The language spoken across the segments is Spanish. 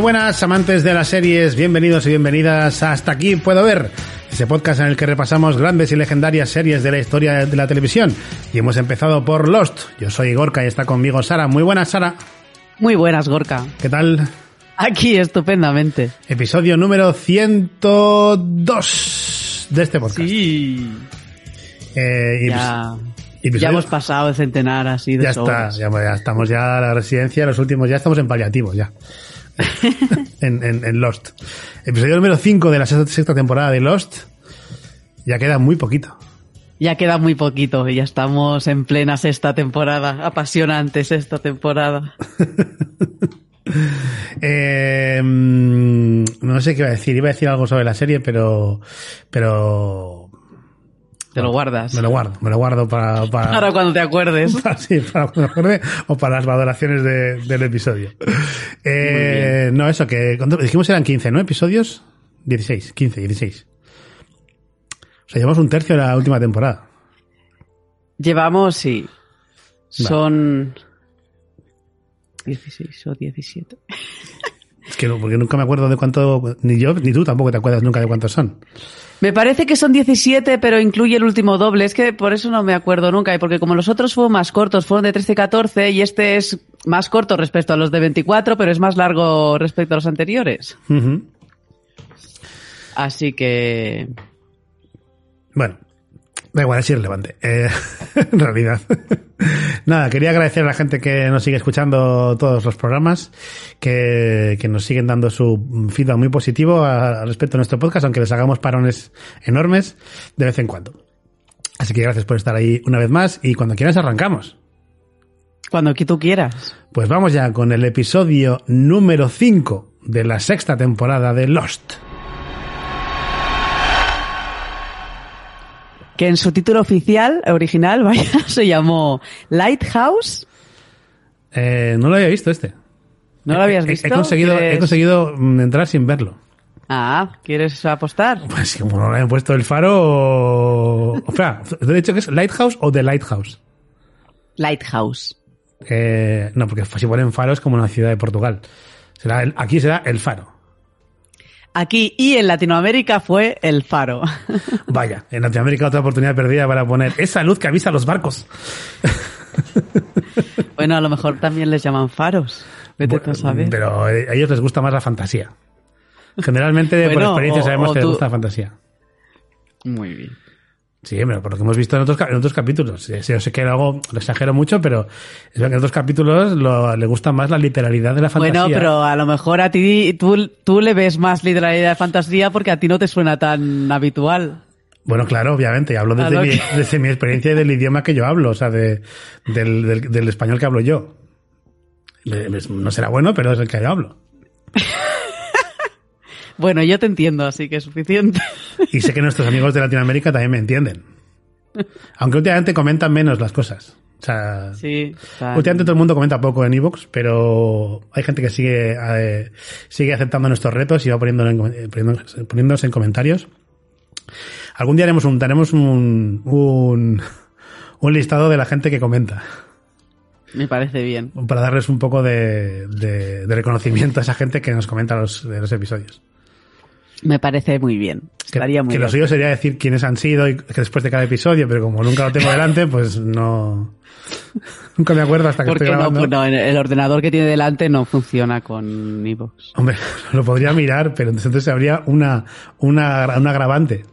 Muy buenas amantes de las series, bienvenidos y bienvenidas a Hasta aquí puedo ver, ese podcast en el que repasamos grandes y legendarias series de la historia de la televisión. Y hemos empezado por Lost. Yo soy Gorka y está conmigo Sara. Muy buenas, Sara. Muy buenas, Gorka. ¿Qué tal? Aquí estupendamente. Episodio número 102 de este podcast. Sí. Eh, Ya, episodio- ya hemos pasado el centenar así de Ya está, sobras. ya, ya estamos ya a la residencia, los últimos, ya estamos en paliativos ya. en, en- en Lost. Episodio número 5 de la sexta, sexta temporada de Lost. Ya queda muy poquito. Ya queda muy poquito y ya estamos en plena sexta temporada. Apasionante sexta temporada. Eh, mm, no sé qué iba a decir, iba a decir algo sobre la serie, pero, pero Te lo guardas. me lo guardo, me lo guardo para, para, Ahora cuando te acuerdes. para- sí, para que me acuerde, o para las valoraciones de- del episodio. Eh, no, eso, que ¿cuánto? dijimos eran 15, ¿no? Episodios 16, 15, 16. O sea, llevamos un tercio de la última temporada. Llevamos, sí. Son 16 o 17. Es que no, porque nunca me acuerdo de cuánto, ni yo, ni tú tampoco te acuerdas nunca de cuántos son. Me parece que son 17, pero incluye el último doble. Es que por eso no me acuerdo nunca. Y porque como los otros fueron más cortos, fueron de 13 y 14, y este es más corto respecto a los de 24, pero es más largo respecto a los anteriores. Ujú. Así que. Bueno, da igual, es irrelevante. Eh, en realidad. Nada, quería agradecer a la gente que nos sigue escuchando todos los programas, que, que nos siguen dando su feedback muy positivo a- al respecto de nuestro podcast, aunque les hagamos parones enormes de vez en cuando. Así que gracias por estar ahí una vez más y cuando quieras arrancamos. Cuando tú quieras. Pues vamos ya con el episodio número 5 de la sexta temporada de Lost. Que en su título oficial, original, vaya, se llamó Lighthouse. Eh, no lo había visto este. ¿No lo habías He- he- visto? He conseguido, he ¿Quieres- conseguido mm, entrar sin verlo. Ah, ¿quieres apostar? Pues como no le han puesto el faro. O... Espera, ¿te he dicho que es Lighthouse o The Lighthouse? Lighthouse. Eh, no, porque si ponen faro es como una ciudad de Portugal. Será el- aquí será el faro. Aquí y en Latinoamérica fue el faro. Vaya, en Latinoamérica otra oportunidad perdida para poner esa luz que avisa a los barcos. bueno, a lo mejor también les llaman faros. Vete tú a saber. Pero eh, a ellos les gusta más la fantasía. Generalmente, por Bueno, experiencia, o- sabemos o que les gusta la fantasía. Muy bien. Sí, pero por lo que hemos visto en otros, en otros capítulos. Sí, sí, Yo sé que luego lo exagero mucho, pero es verdad que en otros capítulos lo- le gusta más la literalidad de la fantasía. Bueno, pero a lo mejor a ti tú, tú le ves más literalidad de fantasía porque a ti no te suena tan habitual. Bueno, claro, obviamente. Hablo desde, Claro mi, que- desde mi experiencia y del idioma que yo hablo, o sea, de, del, del- del español que hablo yo. Eh, No será bueno, pero es el que yo hablo. Bueno, yo te entiendo, así que es suficiente. Y sé que nuestros amigos de Latinoamérica también me entienden. Aunque últimamente comentan menos las cosas. O sea, Sí. últimamente todo el mundo comenta poco en Evox, pero hay gente que sigue, eh, sigue aceptando nuestros retos y va en eh, poniéndonos, poniéndonos en comentarios. Algún día haremos un, daremos un, un, un listado de la gente que comenta. Me parece bien. para darles un poco de, de- de reconocimiento a esa gente que nos comenta los, de los episodios. Me parece muy bien. Que, Estaría muy que lo bien. suyo sería decir quiénes han sido y que después de cada episodio, pero como nunca lo tengo delante, pues no. Nunca me acuerdo hasta que estoy no, grabando. pues no, el ordenador que tiene delante no funciona con iVoox. Hombre, lo podría mirar, pero entonces habría una, una, una agravante.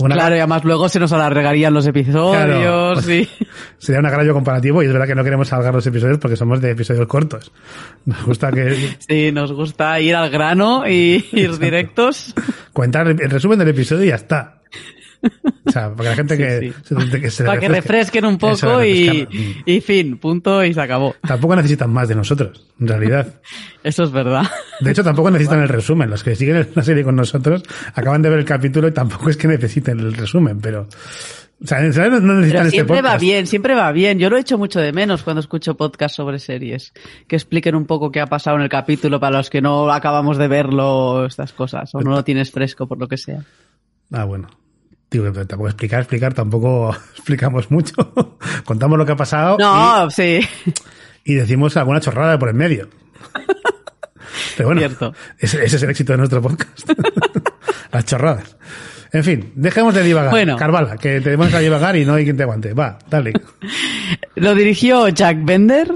Una- Claro, y además luego se nos alargarían los episodios Claro. y... Sería un agravio comparativo y es verdad que no queremos alargar los episodios porque somos de episodios cortos. Nos gusta que Sí, nos gusta ir al grano y ir directos. contar el el resumen del episodio y ya está. O sea, para que la gente que, Sí, se- que se Para que refresque- refresquen un poco y, refrescar. y fin, punto y se acabó. Tampoco necesitan más de nosotros, en realidad. Eso es verdad. De hecho, tampoco necesitan el resumen. Los que siguen la serie con nosotros acaban de ver el capítulo y tampoco es que necesiten el resumen, pero... O sea, no necesitan Pero este siempre va bien, siempre va bien. Yo lo he hecho mucho de menos cuando escucho podcasts sobre series. Que expliquen un poco qué ha pasado en el capítulo para los que no acabamos de verlo, estas cosas. O no lo tienes fresco, por lo que sea. Ah, bueno. Digo, tampoco explicar, explicar, tampoco explicamos mucho. Contamos lo que ha pasado No, sí. y, decimos alguna chorrada por en medio. Pero bueno, Cierto. ese, ese es el éxito de nuestro podcast. Las chorradas. En fin, dejemos de divagar. Bueno. Carvala, que te vamos a divagar y no hay quien te aguante. Va, dale. Lo dirigió Jack Bender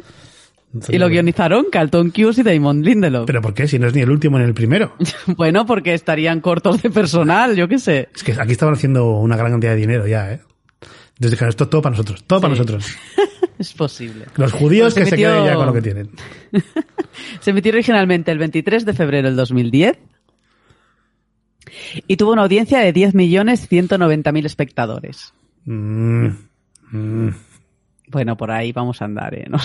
y lo guionizaron Carlton Cuse y Damon Lindelof. ¿Pero por qué? Si no es ni el último ni el primero. Bueno, porque estarían cortos de personal, yo qué sé. Es que aquí estaban haciendo una gran cantidad de dinero ya, ¿eh? Entonces dijeron, esto todo para nosotros, todo para nosotros. Es posible. Los judíos Pues que se queden ya con lo que tienen. Se emitió originalmente el 23 de febrero del 2010 y tuvo una audiencia de 10.190.000 espectadores. Mm, mm. Bueno, por ahí vamos a andar, ¿eh? No,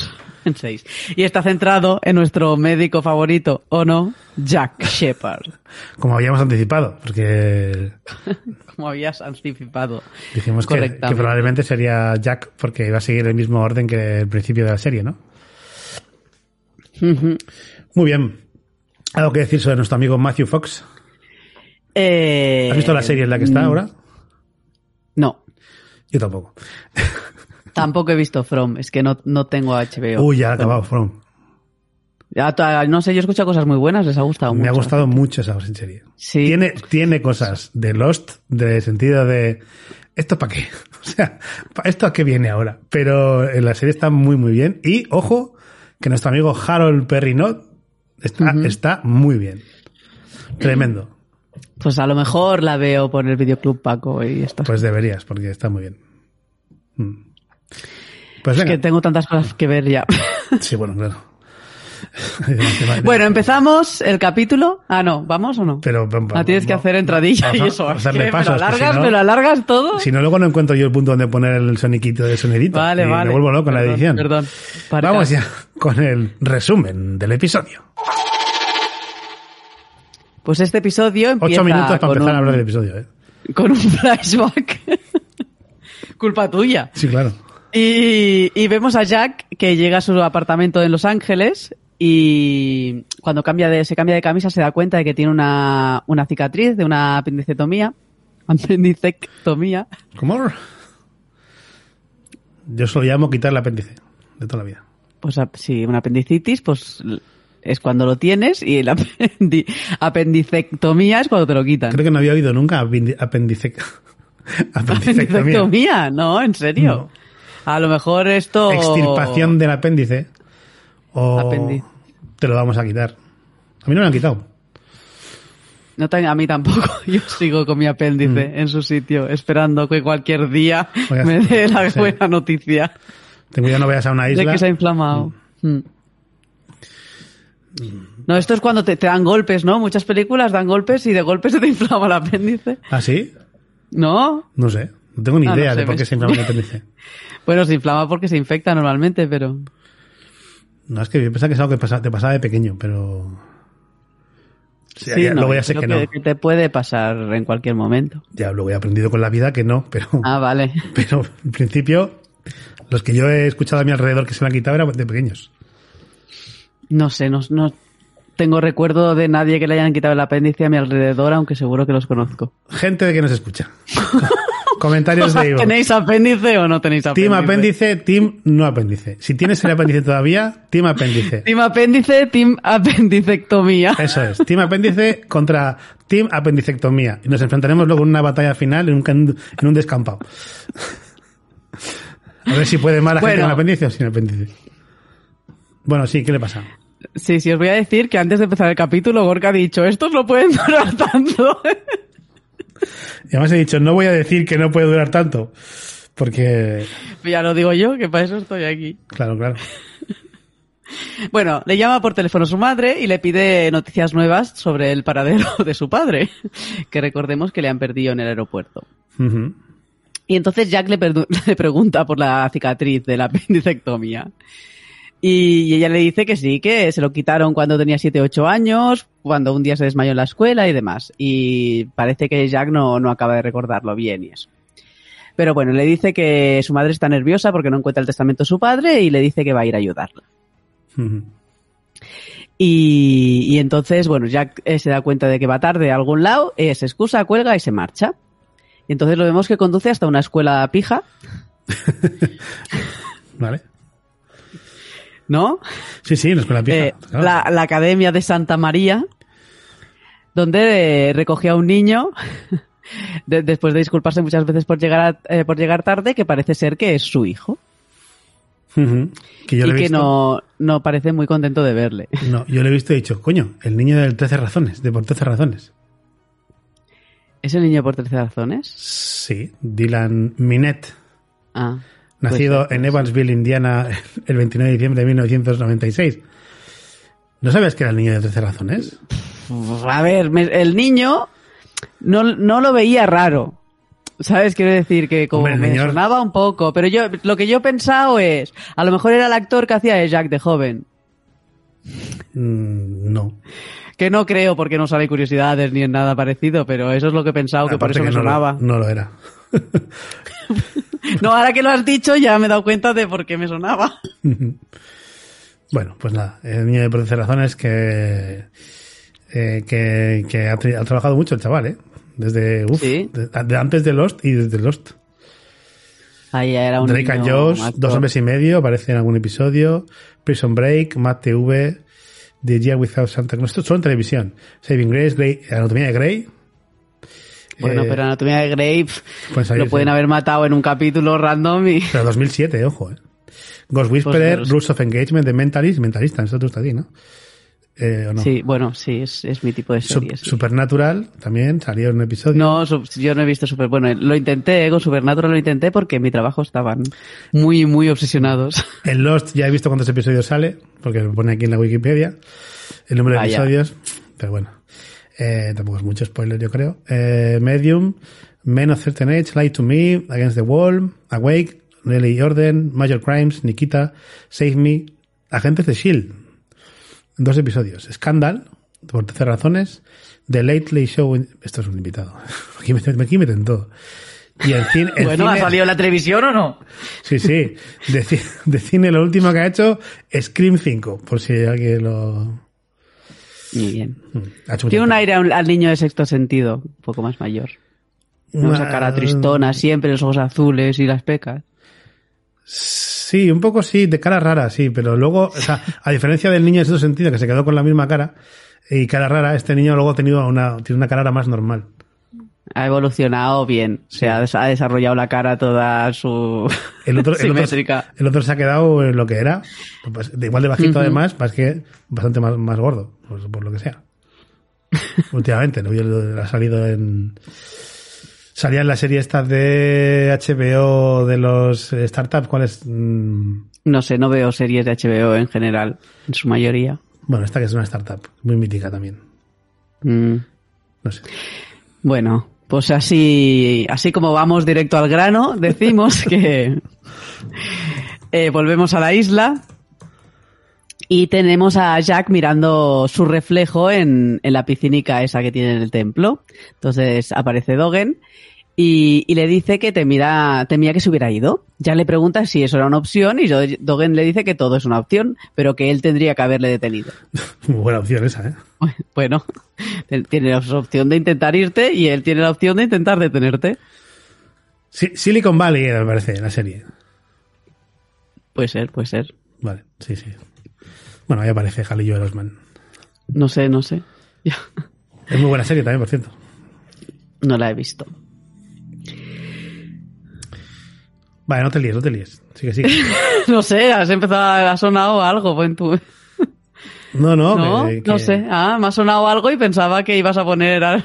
en seis. Y está centrado en nuestro médico favorito, ¿o no? Jack Shepard. Como habíamos anticipado, porque Como habías anticipado. dijimos que, probablemente sería Jack porque iba a seguir el mismo orden que el principio de la serie, ¿no? Muy bien. ¿Algo que decir sobre nuestro amigo Matthew Fox? Eh, ¿Has visto la serie en la que está ahora? No, Yo tampoco. tampoco he visto From. Es que no, no tengo HBO. Uy, ya ha acabado, From. Ya, no sé, yo he escuchado cosas muy buenas, les ha gustado mucho. Me ha gustado mucho esa serie. Sí. Tiene, tiene cosas de Lost, de sentido de ¿esto para qué? O sea, ¿pa- ¿esto a qué viene ahora? Pero en la serie está muy, muy bien. Y ojo, que nuestro amigo Harold Perrinot está, está muy bien. Tremendo. Pues a lo mejor la veo por el videoclub Paco y esto. Pues deberías, porque está muy bien. Mm. Pues es que tengo tantas cosas que ver ya. Sí, bueno, claro. bueno, empezamos el capítulo. Ah, no, ¿vamos o no? Pero Ah, tienes que hacer entradilla y vamos eso. vamos a paso, ¿Me lo que si alargas? no- ¿Me lo alargas todo? Si no, luego no encuentro yo el punto donde poner el soniquito de sonidito. Vale, y vale. Me vuelvo loco en la edición. Perdón. Parca. Vamos ya con el resumen del episodio. Pues este episodio empieza Ocho minutos para con, empezar un, a hablar del episodio. ¿eh? con un flashback. Culpa tuya. Sí, claro. Y, y vemos a Jack que llega a su apartamento en Los Ángeles y cuando cambia de, se cambia de camisa se da cuenta de que tiene una, una cicatriz de una apendicectomía. Apendicectomía. ¿Cómo? Yo solo llamo quitar el apéndice de toda la vida. Pues sí, una apendicitis, pues es cuando lo tienes y la apendi- apendicectomía es cuando te lo quitan. Creo que no había oído nunca apendi- apendice... apendicectomía. Apendicectomía, no, en serio. No. A lo mejor esto. Extirpación del apéndice. O te lo vamos a quitar. A mí no me lo han quitado. No a mí tampoco. Yo sigo con mi apéndice en su sitio, esperando que cualquier día Mm. A- me dé la sí. buena noticia Tengo ya no vayas a una de isla. que se ha inflamado. Mm. No, esto es cuando te, te dan golpes, ¿no? Muchas películas dan golpes y de golpes se te inflama el apéndice. ¿Ah, sí? ¿No? No sé. No tengo ni Ah, no idea sé, de por qué se inflama el apéndice. Bueno, se inflama porque se infecta normalmente, pero. No, es que yo pensaba que es algo que pasa- te pasaba de pequeño, pero... Sí, Sí, ya, no, luego ya yo sé creo que no. que te puede pasar en cualquier momento. Ya luego he aprendido con la vida que no, pero... Ah, vale. Pero en principio, los que yo he escuchado a mi alrededor que se lo han quitado eran de pequeños. No sé, no, no tengo recuerdo de nadie que le hayan quitado el apéndice a mi alrededor, aunque seguro que los conozco. Gente de que nos escucha. Comentarios de Ivo. ¿Tenéis apéndice o no tenéis apéndice? Team apéndice, team no apéndice. Si tienes el apéndice todavía, team apéndice. Team apéndice, team apendicectomía. Eso es. Team apéndice contra team apendicectomía. Y nos enfrentaremos luego en una batalla final en un, can- en un descampado. A ver si puede más la gente Bueno. con apéndice o sin apéndice. Bueno, sí, ¿qué le pasa? Sí, sí, os voy a decir que antes de empezar el capítulo, Gorka ha dicho, estos no pueden durar tanto. Y además he dicho, no voy a decir que no puede durar tanto. Porque, ya lo digo yo, que para eso estoy aquí. claro, claro. Bueno, le llama por teléfono su madre y le pide noticias nuevas sobre el paradero de su padre, que recordemos que le han perdido en el aeropuerto. Y entonces Jack le pregunta por la cicatriz de la apendicectomía. Y, ella le dice que sí, que se lo quitaron cuando tenía 7 o 8 años, cuando un día se desmayó en la escuela y demás. Y parece que Jack no, no acaba de recordarlo bien y eso. Pero bueno, le dice que su madre está nerviosa porque no encuentra el testamento de su padre y le dice que va a ir a ayudarla. Y, y entonces, bueno, Jack eh, se da cuenta de que va tarde a algún lado, eh, se excusa, cuelga y se marcha. Y entonces lo vemos que conduce hasta una escuela pija, ¿Vale? ¿No? Sí, sí, la escuela. Eh, la, la Academia de Santa María, donde eh, recogía a un niño de- después de disculparse muchas veces por llegar, a- eh, por llegar tarde, que parece ser que es su hijo. Que yo y le he que visto. no, no parece muy contento de verle. No, yo le he visto y he dicho, coño, el niño del 13 razones, de por 13 razones. ¿Es el niño por 13 razones? Sí, Dylan Minette, Ah, nacido ser. en Evansville, Indiana, el 29 de diciembre de 1996. ¿No sabes que era el niño de 13 razones? A ver, me- el niño no, no lo veía raro. ¿Sabes? Quiero decir que como Hombre, me niño- sonaba un poco, pero yo lo que yo he pensado es, a lo mejor era el actor que hacía de Jack de joven. Mm, no. Que no creo porque no sale curiosidades ni en nada parecido, pero eso es lo que he pensado, que por Aparte eso me que no lo- sonaba. no lo era. No, ahora que lo has dicho ya me he dado cuenta de por qué me sonaba. Bueno, pues nada, el niño de por 13 razones que, eh, que, que ha, trabajado mucho el chaval, ¿eh? Desde, uf, Sí. de- de antes de Lost y desde Lost. Ahí era un Drake and Josh, actor. Dos Hombres y Medio, aparece en algún episodio. Prison Break, Matt TV, The Year Without Santa Claus. Esto es solo en televisión. Saving Grace, Grey, Anatomía de Grey. Bueno, Eh, pero Anatomía de pueden salir, lo pueden haber matado en un capítulo random y... Pero 2007, ojo, eh. Ghost Whisperer, Pues, Rules of Engagement, The Mentalist, Mentalista, esto te gusta a ti, ¿no? Eh, ¿o no? Sí, bueno, sí, es, es mi tipo de Sup- serie. sí. Supernatural, también, salió en un episodio. No, yo no he visto Super. Bueno, lo intenté, eh, con Supernatural lo intenté porque en mi trabajo estaban muy, muy obsesionados. En Lost ya he visto cuántos episodios sale, porque lo pone aquí en la Wikipedia, el número de Vaya. episodios, pero bueno, eh, tampoco es mucho spoiler yo creo. Eh, Medium, Men of Certain Age, Lie to Me, Against the Wall, Awake, Nelly Orden, Major Crimes, Nikita, Save Me, Agentes de S.H.I.E.L.D., dos episodios. Scandal, por 13 razones, The Late Late Show, in- esto es un invitado, aquí me, aquí meten todo. Y el cine, el Bueno, ¿ha salido en la televisión o no? Sí, sí. De cine lo último que ha hecho Scream 5, por si alguien lo... Muy bien. Tiene un aire al niño de sexto sentido, un poco más mayor. ¿no? Esa cara tristona, siempre los ojos azules y las pecas. Sí, un poco sí, de cara rara, sí, pero luego, o sea, a diferencia del niño de sexto sentido, que se quedó con la misma cara y cara rara, este niño luego ha tenido una, tiene una cara más normal. Ha evolucionado bien. Se ha, des- ha desarrollado la cara toda su El otro, el, otro, simétrica. el otro se ha quedado en lo que era, pues, de igual de bajito además, más que bastante más, más gordo, pues, por lo que sea. Últimamente, ¿no? Yo- ha salido en... Salía en la serie esta de HBO de los startups, ¿cuál es? Mm, No sé, no veo series de HBO en general, en su mayoría. Bueno, esta que es una startup, muy mítica también. Mm. No sé. Bueno, pues así, así como vamos directo al grano, decimos que eh, volvemos a la isla y tenemos a Jack mirando su reflejo en, en la piscinica esa que tiene en el templo. Entonces aparece Dogen y, y le dice que temía, temía que se hubiera ido. Jack le pregunta si eso era una opción y Do- Dogen le dice que todo es una opción, pero que él tendría que haberle detenido. Muy buena opción esa, ¿eh? Bueno, él tiene la opción de intentar irte y él tiene la opción de intentar detenerte. Sí, Silicon Valley me parece, la serie. Puede ser, puede ser. Vale, sí, sí. Bueno, ahí aparece Jalillo Joel Osman. No sé, no sé. Ya, Es muy buena serie también, por cierto. No la he visto. Vale, no te líes, no te líes. Sigue, sigue. No sé, has empezado, ha sonado algo en tu... No, no, No, que- no sé. Ah, me ha sonado algo y pensaba que ibas a poner algo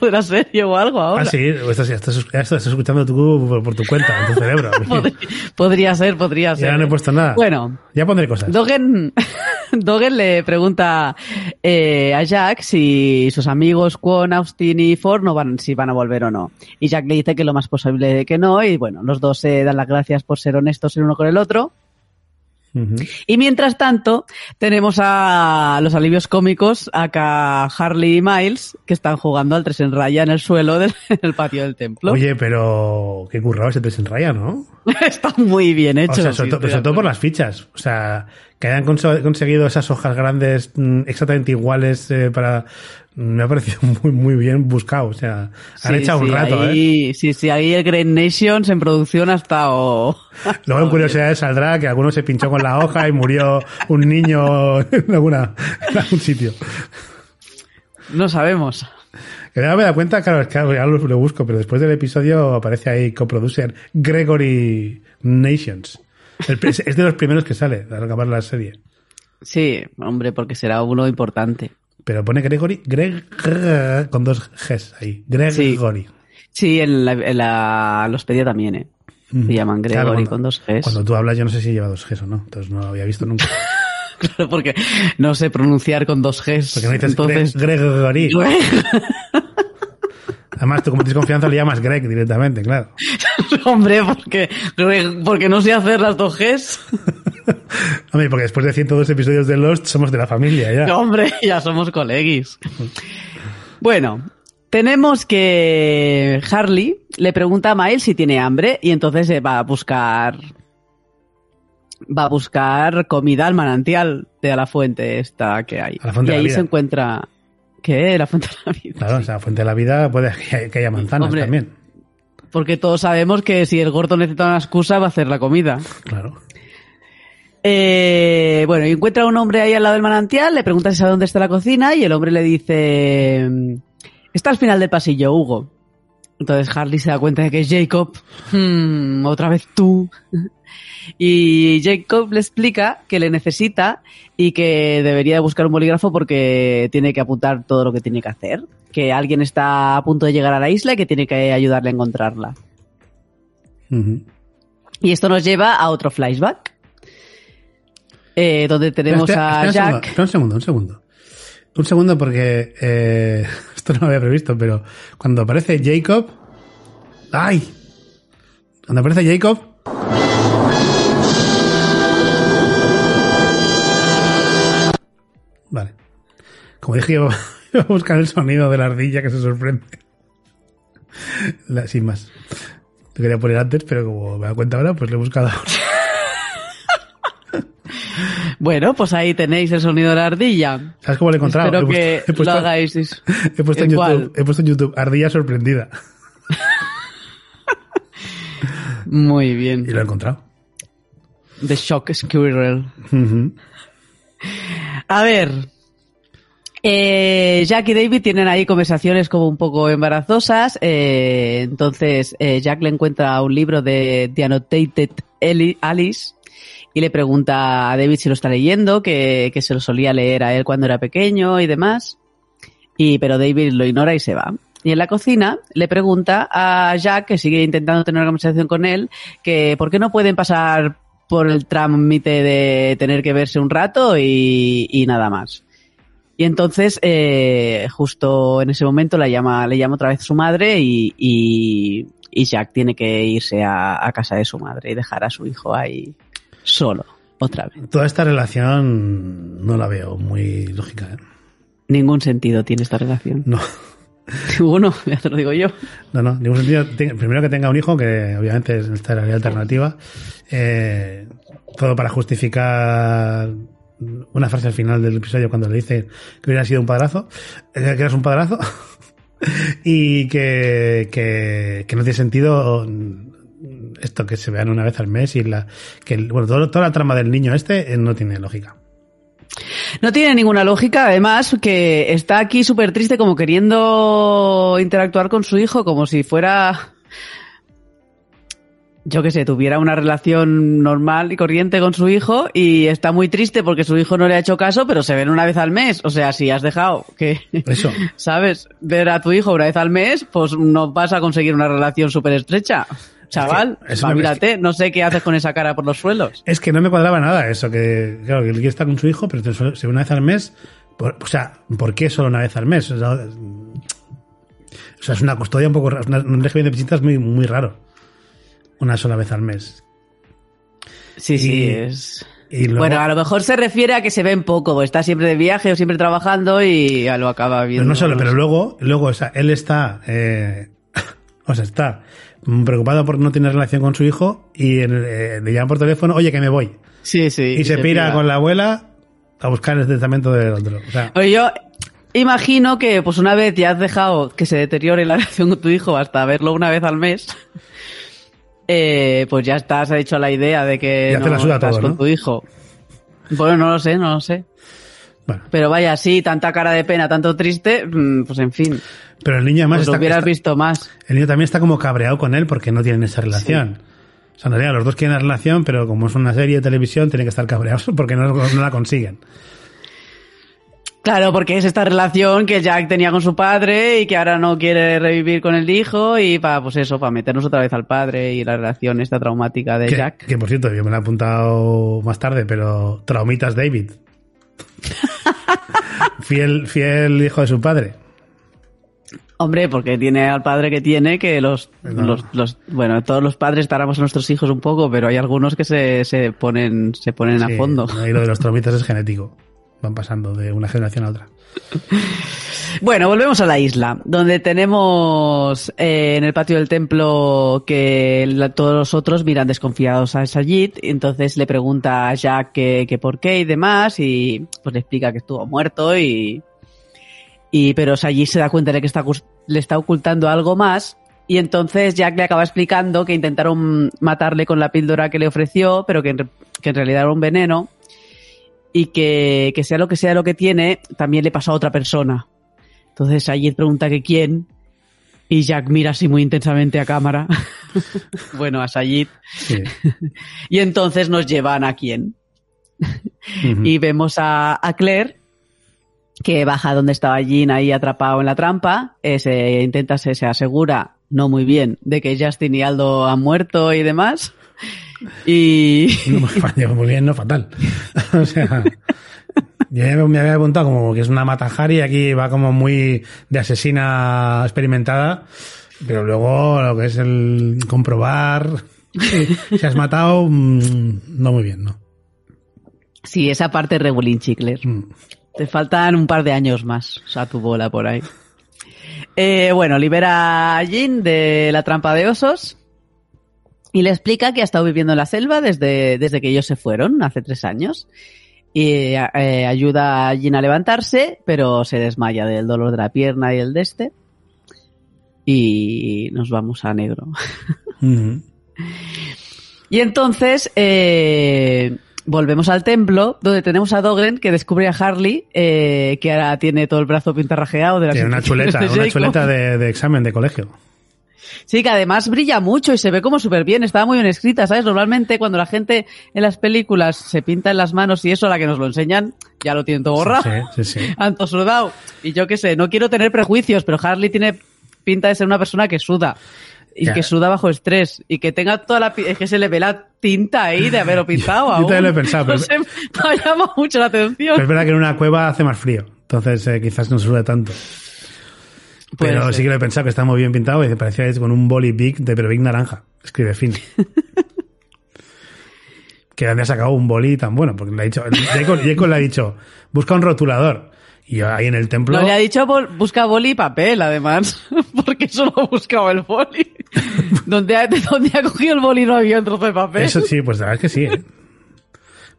de la serie o algo ahora. Ah, sí, estás, estás, escuchando tú por, por tu cuenta, en tu cerebro. Podría, podría ser, podría ser. ya no he puesto nada. Bueno, Ya pondré cosas. Dogen, Dogen le pregunta eh, a Jack si sus amigos Kwon, Austin y Ford no van, si van a volver o no. Y Jack le dice que lo más posible que no, y bueno, los dos se dan las gracias por ser honestos el uno con el otro. Y mientras tanto, tenemos a los alivios cómicos, acá Harley y Miles, que están jugando al tres en raya en el suelo del en el patio del templo. Oye, pero qué currado ese tres en raya, ¿no? Está muy bien hecho. O sea, sobre, todo por las fichas. O sea, que hayan conseguido esas hojas grandes mm, exactamente iguales eh, para me ha parecido muy, muy bien buscado. O sea, han Sí, echado un sí, rato, ¿eh? ahí, Sí, sí, ahí el Great Nations en producción ha estado... Luego en curiosidades saldrá que alguno se pinchó con la hoja y murió un niño en, alguna, en algún sitio. No sabemos. Que ya me da cuenta, claro, es que ya lo, lo busco, pero después del episodio aparece ahí coproducer Gregory Nations. El- es es de los primeros que sale al acabar la serie. Sí, hombre, porque será uno importante. Pero pone Gregory, Greg, con dos Gs ahí. Gregory. Sí, en la, en la Lospedia también, ¿eh? Se llaman Claro, Gregory cuando- con dos Gs. Cuando tú hablas, yo no sé si lleva dos Gs o no. Entonces no lo había visto nunca. Claro, porque no sé pronunciar con dos Gs. Porque no dices Entonces, Gre- Gregory. Además, tú como tienes confianza le llamas Greg directamente, claro. hombre, porque, porque no sé hacer las dos Gs. Hombre, porque después de 102 episodios de Lost somos de la familia ya. Hombre, ya somos colegis. Bueno, tenemos que Harley le pregunta a Miles si tiene hambre y entonces va a buscar va a buscar comida al manantial de la fuente esta que hay. A la fuente y de la ahí vida. se encuentra ¿qué? La fuente de la vida. Claro, o sea, fuente de la vida puede que haya, que haya manzanas Hombre. también. Porque todos sabemos que si el gordo necesita una excusa va a hacer la comida. Claro. Eh, bueno, y encuentra a un hombre ahí al lado del manantial, le pregunta si sabe dónde está la cocina y el hombre le dice, está al final del pasillo, Hugo. Entonces Harley se da cuenta de que es Jacob. Hmm, otra vez tú. Y Jacob le explica que le necesita y que debería buscar un bolígrafo porque tiene que apuntar todo lo que tiene que hacer. Que alguien está a punto de llegar a la isla y que tiene que ayudarle a encontrarla. Y esto nos lleva a otro flashback. Eh, donde tenemos Espera, a espera un Jack. segundo, un segundo, un segundo. Un segundo porque eh, esto no lo había previsto, pero cuando aparece Jacob... ¡Ay! Cuando aparece Jacob... Vale. Como dije, iba iba a buscar el sonido de la ardilla que se sorprende. La- sin más. Lo quería poner antes, pero como me da cuenta ahora, pues lo he buscado ahora. Bueno, pues ahí tenéis el sonido de la ardilla. ¿Sabes cómo lo he encontrado? Espero He puesto- que he puesto- lo hagáis. He puesto, en. YouTube, he puesto en YouTube Ardilla sorprendida Muy y bien. lo he encontrado. The Shock Squirrel. A ver. Eh, Jack y David tienen ahí conversaciones como un poco embarazosas. eh, entonces, eh, Jack le encuentra un libro de The Annotated Alice y le pregunta a David si lo está leyendo, que, que se lo solía leer a él cuando era pequeño y demás. Y, pero David lo ignora y se va. Y en la cocina le pregunta a Jack, que sigue intentando tener una conversación con él, que por qué no pueden pasar por el trámite de tener que verse un rato y, y nada más. Y entonces, eh, justo en ese momento la llama, le llama otra vez su madre y, y, Jack tiene que irse a casa de su madre y dejar a su hijo ahí solo, otra vez. Toda esta relación no la veo muy lógica. ¿eh? Ningún sentido tiene esta relación. No, Ninguno, ya te lo digo yo. no, no. Ningún sentido. Primero que tenga un hijo, que obviamente es esta la alternativa. Eh, todo para justificar una frase al final del episodio cuando le dice que hubiera sido un padrazo, eh, que eras un padrazo. y que, que, que no tiene sentido esto que se vean una vez al mes y la que bueno todo- toda la trama del niño este eh, no tiene lógica No tiene ninguna lógica, además, que está aquí súper triste como queriendo interactuar con su hijo como si fuera, yo qué sé, tuviera una relación normal y corriente con su hijo y está muy triste porque su hijo no le ha hecho caso, pero se ven una vez al mes. O sea, si has dejado que, eso ¿sabes? Ver a tu hijo una vez al mes, pues no vas a conseguir una relación súper estrecha. Chaval, Es que mírate, no sé qué haces con esa cara por los suelos. es que no me cuadraba nada eso que claro que él quiere estar con su hijo pero ve una vez al mes por- o sea ¿por qué solo una vez al mes? o sea, o sea, es una custodia un poco una- un régimen de visitas muy muy raro una sola vez al mes Sí, sí, es... y luego, Bueno, a lo mejor se refiere a que se ven poco, o está siempre de viaje o siempre trabajando y ya lo acaba viendo. pero no solo pero luego luego o sea, él está eh, o sea está preocupado por no tener relación con su hijo y eh, le llaman por teléfono oye que me voy Sí, sí. y se pira con la abuela a buscar el testamento del otro. O sea, Oye, yo, imagino que pues una vez ya has dejado que se deteriore la relación con tu hijo hasta verlo una vez al mes, eh, pues ya estás hecho la idea de que Ya te no la suda estás todo, con ¿no? tu hijo. Bueno, no lo sé, no lo sé. Bueno, Pero vaya, sí, tanta cara de pena, tanto triste, mm, pues en fin, pero el niño además pues lo está, hubieras está- visto más. el niño también está como cabreado con él porque no tienen esa relación. O sea, en realidad los dos quieren la relación, pero como es una serie de televisión, tienen que estar cabreados porque no, no la consiguen. Claro, porque es esta relación que Jack tenía con su padre y que ahora no quiere revivir con el hijo y para, pues eso, para meternos otra vez al padre y la relación esta traumática de Que, Jack. que, por cierto, yo me la he apuntado más tarde, pero Traumitas David. fiel, fiel hijo de su padre. Hombre, porque tiene al padre que tiene, que los, No. los, los- bueno, todos los padres paramos a nuestros hijos un poco, pero hay algunos que se, se ponen, se ponen a fondo. Y lo de los traumitas es genético. Van pasando de una generación a otra. Bueno, volvemos a la isla, donde tenemos eh, en el patio del templo que la- todos los otros miran desconfiados a Sayid, y entonces le pregunta a Jack que, que por qué y demás, y pues le explica que estuvo muerto y, y pero Sayid se da cuenta de que está, le está ocultando algo más, y entonces Jack le acaba explicando que intentaron matarle con la píldora que le ofreció, pero que en, que en realidad era un veneno, y que, que sea lo que sea lo que tiene, también le pasó a otra persona. Entonces Sayid pregunta que quién y Jack mira así muy intensamente a cámara. bueno, a Sayid. Sí. Y entonces nos llevan a quién. Y vemos a, a Claire que baja donde estaba Jean ahí atrapado en la trampa. eh, se intenta, se, se asegura, no muy bien, de que Justin y Aldo han muerto y demás. Y, No, muy bien, no fatal. o sea, yo me, había apuntado como que es una matajari y aquí va como muy de asesina experimentada, pero luego lo que es el comprobar si, si has matado, mm, no muy bien, ¿no? sí, esa parte regulín, Chicler. Mm. Te faltan un par de años más a tu bola por ahí. Eh, bueno, libera a Jin de la trampa de osos y le explica que ha estado viviendo en la selva desde, desde que ellos se fueron, hace tres años. Y eh, ayuda a Jin a levantarse, pero se desmaya del dolor de la pierna y el de este. Y nos vamos a negro. Y entonces eh, volvemos al templo, donde tenemos a Dogen que descubre a Harley, eh, que ahora tiene todo el brazo pintarrajeado de la Tiene una chuleta, de una chuleta de, de examen de colegio. Sí, que además brilla mucho y se ve como súper bien, estaba muy bien escrita, ¿sabes? Normalmente cuando la gente en las películas se pinta en las manos y eso, la que nos lo enseñan, ya lo tienen todo borrado. Sí, sí, sí. Anto sudado. Y yo qué sé, no quiero tener prejuicios, pero Harley tiene pinta de ser una persona que suda. Y que suda bajo estrés. Y que tenga toda la... Es que se le ve la tinta ahí de haberlo pintado Yo aún. lo he pensado, No pero- sé, me llama mucho la atención. Pero es verdad que en una cueva hace más frío, entonces eh, quizás no sube tanto. Puede Pero ser. sí que lo he pensado que está muy bien pintado y parecía es con un boli big de pero big naranja. Escribe fin. que dónde ha sacado un boli tan bueno, porque le ha dicho, Jacob, Jacob le ha dicho, busca un rotulador. Y ahí en el templo, No le ha dicho bol- busca boli y papel, además. Porque solo ha buscado el boli. donde, ha, donde ha cogido el boli no había un trozo de papel. eso sí, pues la verdad es que sí. ¿eh?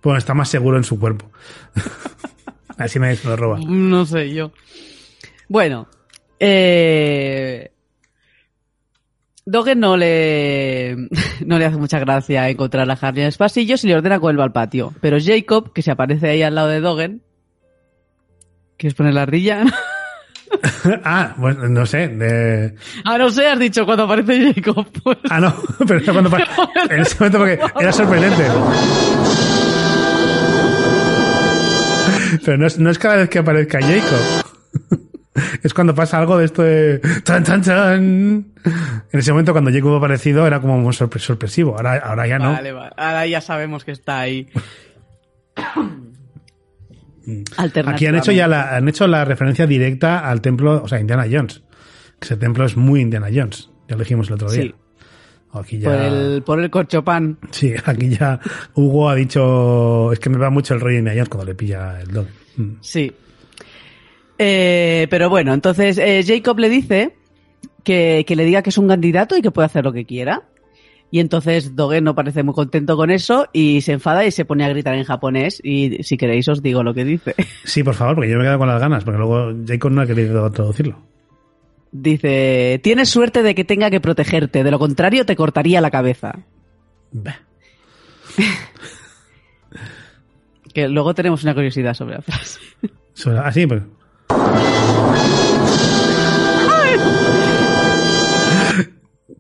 Bueno, está más seguro en su cuerpo. Así se lo roba. No sé yo. Bueno, eh... Dogen no le, no le hace mucha gracia encontrar a Harley en los pasillos y le ordena que vuelva al patio. Pero Jacob, que se aparece ahí al lado de Dogen, ¿quieres poner la ardilla? ah, bueno, no sé. de- ah, no sé, has dicho cuando aparece Jacob. Pues, Ah, no, pero era cuando pa- en ese momento porque era sorprendente. Pero no es, no es cada vez que aparezca Jacob. Es cuando pasa algo de esto de tan tan tan. En ese momento cuando Jacob ha aparecido era como muy sorpre- sorpresivo. Ahora, ahora ya no. Vale, vale. Ahora ya sabemos que está ahí. Aquí han hecho ya la, han hecho la referencia directa al templo, o sea, Indiana Jones. Que ese templo es muy Indiana Jones. Ya lo dijimos el otro día. Sí. Aquí ya. Por el, por el corchopán. Sí, aquí ya Hugo ha dicho, es que me va mucho el rollo de Jones cuando le pilla el don. Mm. Sí. Eh, pero bueno, entonces eh, Jacob le dice que, que le diga que es un candidato y que puede hacer lo que quiera. Y entonces Dogen no parece muy contento con eso y se enfada y se pone a gritar en japonés. Y si queréis os digo lo que dice. Sí, por favor, porque yo me quedo con las ganas, porque luego Jacob no ha querido traducirlo. Dice, tienes suerte de que tenga que protegerte, de lo contrario te cortaría la cabeza. Bah. Que luego tenemos una curiosidad sobre la frase. Sobre- Ah, sí, pues.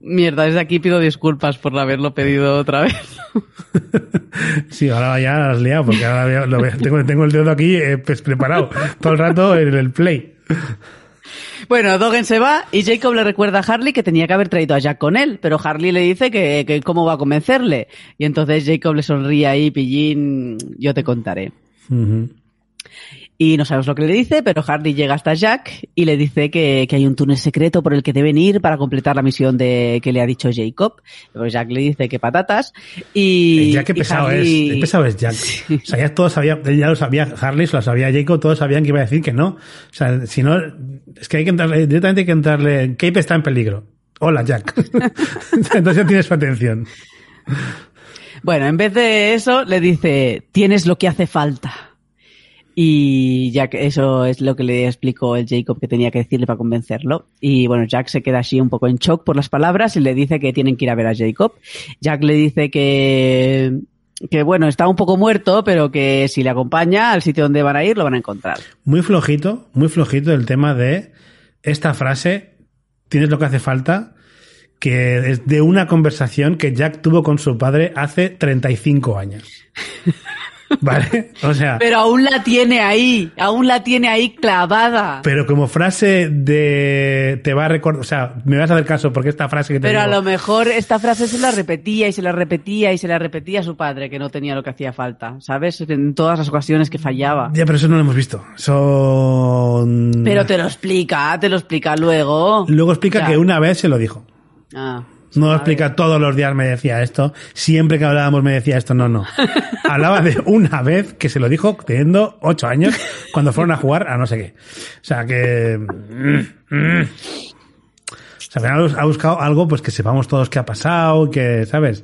Mierda, desde aquí pido disculpas por haberlo pedido otra vez. Sí, ahora ya has liado, porque ahora lo veo- tengo, tengo el dedo aquí eh, pues, preparado todo el rato en el play. Bueno, Dogen se va y Jacob le recuerda a Harley que tenía que haber traído a Jack con él, pero Harley le dice que, que cómo va a convencerle. Y entonces Jacob le sonríe ahí, pillín, yo te contaré. Ujú. Y no sabes lo que le dice, pero Harley llega hasta Jack y le dice que, que hay un túnel secreto por el que deben ir para completar la misión de que le ha dicho Jacob. Pues Jack le dice que patatas y... Jack, qué pesado Harley- es. Qué pesado es Jack. O sea, ya todos sabían, ya lo sabía Harley, se lo sabía Jacob, todos sabían que iba a decir que no. O sea, si no, es que hay que entrarle, directamente hay que entrarle, Cape está en peligro. Hola, Jack. Entonces ya tienes su atención. Bueno, en vez de eso, le dice, tienes lo que hace falta. Y Jack, eso es lo que le explicó el Jacob que tenía que decirle para convencerlo. Y bueno, Jack se queda así un poco en shock por las palabras y le dice que tienen que ir a ver a Jacob. Jack le dice que, que bueno, está un poco muerto, pero que si le acompaña al sitio donde van a ir, lo van a encontrar. Muy flojito, muy flojito el tema de esta frase, tienes lo que hace falta, que es de una conversación que Jack tuvo con su padre hace 35 años. ¿Vale? O sea, Pero aún la tiene ahí, aún la tiene ahí clavada. pero como frase de te va a recordar, o sea, me vas a hacer caso porque esta frase que te Pero a lo mejor esta frase se la repetía y se la repetía y se la repetía a su padre, que no tenía lo que hacía falta, ¿sabes? En todas las ocasiones que fallaba. Ya, pero eso no lo hemos visto. Son... Pero te lo explica, te lo explica luego. Luego explica que una vez se lo dijo. Ah, No lo explica todos los días me decía esto, siempre que hablábamos me decía esto, no, no. Hablaba de una vez que se lo dijo teniendo ocho años cuando fueron a jugar a no sé qué. O sea que... mm, mm. O sea, al final ha buscado algo pues que sepamos todos qué ha pasado, que, ¿sabes?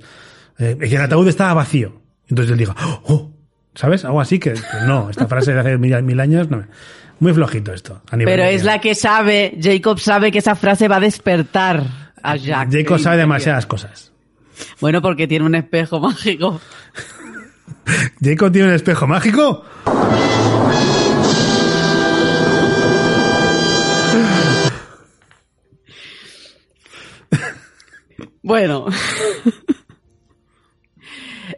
Eh, que el ataúd estaba vacío. Entonces él dijo, oh, ¿sabes? Algo así que, que no, esta frase de hace mil, mil años, no. Muy flojito esto. A nivel Pero es la que sabe, Jacob sabe que esa frase va a despertar a Jack. Jacob sabe demasiadas cosas. Bueno, porque tiene un espejo mágico. ¿Jacob tiene un espejo mágico? Bueno.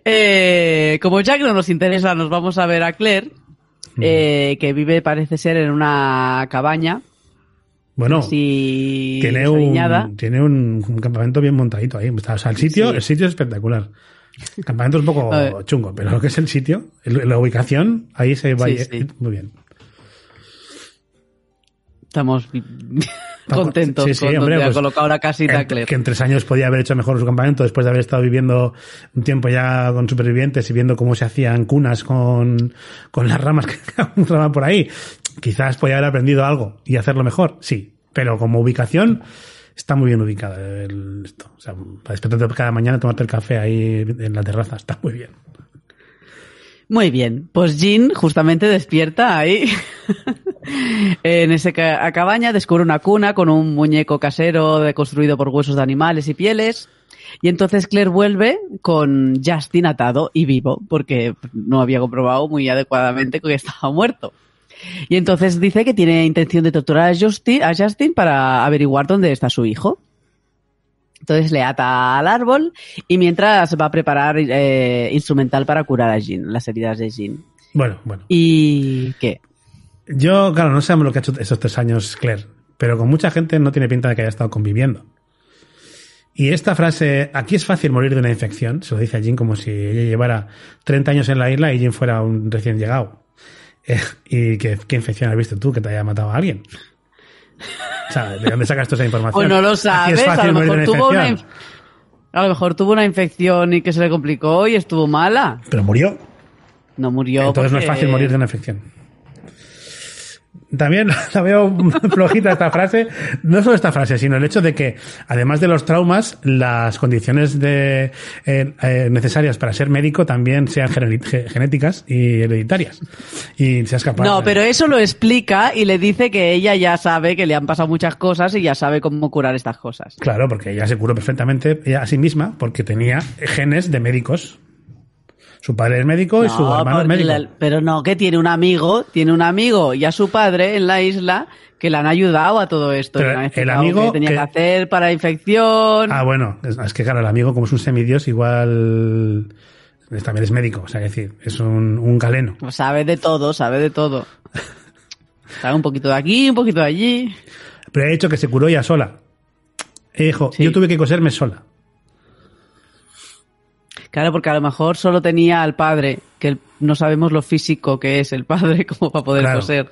Eh, como Jack no nos interesa, nos vamos a ver a Claire, eh, que vive, parece ser, en una cabaña. Bueno, así tiene desaliñada. un, tiene un, un campamento bien montadito ahí. Está- O sea, el sitio, Sí. el sitio es espectacular. El campamento es un poco chungo, pero lo que es el sitio, la ubicación, ahí se va Sí, sí. muy bien. Estamos contentos Sí, sí, con hombre, donde ha pues, colocado la casita En- Claire. que en tres años podía haber hecho mejor su campamento después de haber estado viviendo un tiempo ya con supervivientes y viendo cómo se hacían cunas con, con las ramas que ramas por ahí. Quizás podía haber aprendido algo y hacerlo mejor, sí. Pero como ubicación, está muy bien ubicada esto. O sea, para despertarte cada mañana, tomarte el café ahí en la terraza, está muy bien. Muy bien, pues Jean justamente despierta ahí. en esa ca- cabaña descubre una cuna con un muñeco casero construido por huesos de animales y pieles. Y entonces Claire vuelve con Justin atado y vivo, porque no había comprobado muy adecuadamente que estaba muerto. Y entonces dice que tiene intención de torturar a Justin, a Justin para averiguar dónde está su hijo. Entonces le ata al árbol y mientras va a preparar eh, instrumental para curar a Jean, las heridas de Jean. Bueno, bueno. ¿Y qué? Yo, claro, no sabemos lo que ha hecho esos tres años Claire, pero con mucha gente no tiene pinta de que haya estado conviviendo. Y esta frase, aquí es fácil morir de una infección, se lo dice a Jin como si ella llevara 30 años en la isla y Jin fuera un recién llegado. Eh, ¿Y qué, qué infección has visto tú que te haya matado a alguien? O sea, ¿de dónde sacas toda esa información? O no lo sabes, a lo mejor tuvo una, a lo mejor tuvo una infección y que se le complicó y estuvo mala. Pero murió. No murió. Entonces no es fácil morir de una infección. También la veo flojita esta frase, no solo esta frase, sino el hecho de que, además de los traumas, las condiciones de, eh, eh, necesarias para ser médico también sean genéticas y hereditarias. Y seas capaz. No, pero eso lo explica y le dice que ella ya sabe que le han pasado muchas cosas y ya sabe cómo curar estas cosas. Claro, porque ella se curó perfectamente a sí misma porque tenía genes de médicos. Su padre es médico y su hermano es médico. pero no, que tiene un amigo, tiene un amigo y a su padre en la isla que le han ayudado a todo esto. el amigo que tenía que... hacer para infección. Ah, bueno, es, que claro, el amigo como es un semidios igual también es médico, o sea, es decir, es un, un galeno. Pues sabe de todo, sabe de todo. sabe un poquito de aquí, un poquito de allí. Pero he hecho que se curó ya sola. Hijo, yo tuve que coserme sola. Claro, porque a lo mejor solo tenía al padre, que no sabemos lo físico que es el padre como para poder coser.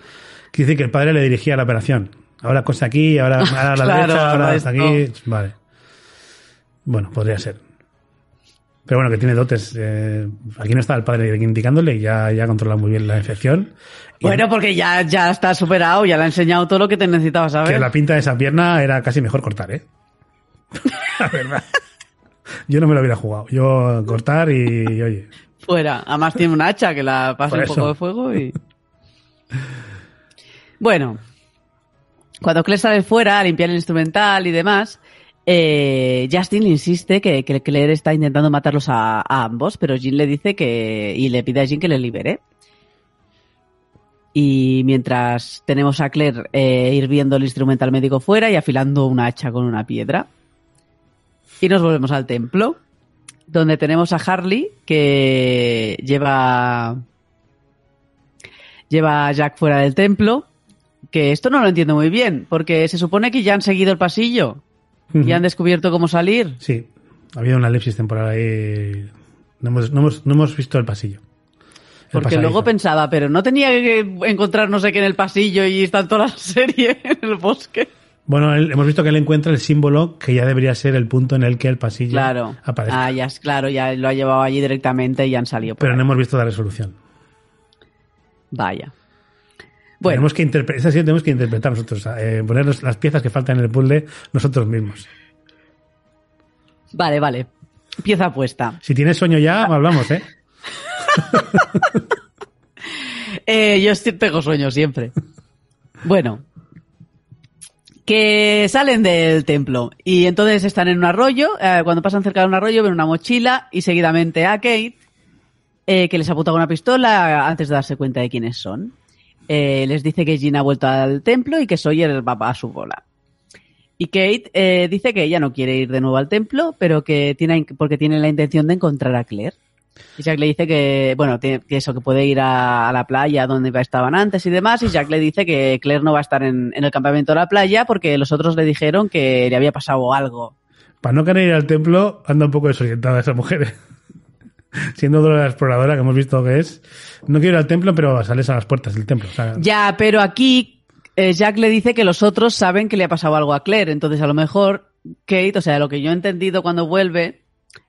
Quiere decir que el padre le dirigía la operación. Ahora cosa aquí, ahora, a la derecha, ahora hasta aquí. Vale. Bueno, podría ser. Pero bueno, que tiene dotes. Eh, aquí no está el padre indicándole y ya, ya controla muy bien la infección. Bueno, porque ya, ya está superado, ya le ha enseñado todo lo que te necesitaba saber. Que la pinta de esa pierna era casi mejor cortar, ¿eh? la verdad. Yo no me lo hubiera jugado. Yo cortar y, oye. Fuera. Además tiene un hacha que la pasa un poco de fuego y. Bueno. Cuando Claire sale fuera a limpiar el instrumental y demás, eh, Justin insiste que, que, Claire está intentando matarlos a, ambos, pero Jean le dice que. y le pide a Jean que le libere. Y mientras tenemos a Claire eh, ir viendo el instrumental médico fuera y afilando una hacha con una piedra. Y nos volvemos al templo, donde tenemos a Harley que lleva lleva a Jack fuera del templo, que esto no lo entiendo muy bien, porque se supone que ya han seguido el pasillo y han descubierto cómo salir. Sí, ha habido una elipsis temporal ahí. No hemos, no hemos, no hemos visto el pasillo. porque luego pensaba, pero no tenía que encontrar no sé qué en el pasillo y está toda la serie en el bosque. Bueno, hemos visto que él encuentra el símbolo que ya debería ser el punto en el que el pasillo claro. aparece. Ah, ya, claro, ya lo ha llevado allí directamente y han salido. Pero no hemos visto la resolución. Vaya. Bueno. Tenemos que, interpretar, tenemos que interpretar nosotros, eh, poner las piezas que faltan en el puzzle nosotros mismos. Vale, vale. Pieza puesta. Si tienes sueño ya, hablamos, ¿eh? eh yo tengo sueño siempre. Bueno, que salen del templo y entonces están en un arroyo, eh, cuando pasan cerca de un arroyo ven una mochila y seguidamente a Kate eh, que les apunta con una pistola antes de darse cuenta de quiénes son. Eh, les dice que Jean ha vuelto al templo y que Sawyer va a su bola. Y Kate dice que ella no quiere ir de nuevo al templo, pero que tiene, porque tiene la intención de encontrar a Claire. Y Jack le dice que, bueno, que eso, que puede ir a, la playa donde estaban antes y demás. Y Jack le dice que Claire no va a estar en, el campamento de la playa porque los otros le dijeron que le había pasado algo. Para no querer ir al templo, anda un poco desorientada esa mujer. Siendo la exploradora que hemos visto que es, no quiero ir al templo, pero sales a las puertas del templo. ya, pero aquí eh, Jack le dice que los otros saben que le ha pasado algo a Claire. Entonces, a lo mejor Kate, o sea, lo que yo he entendido cuando vuelve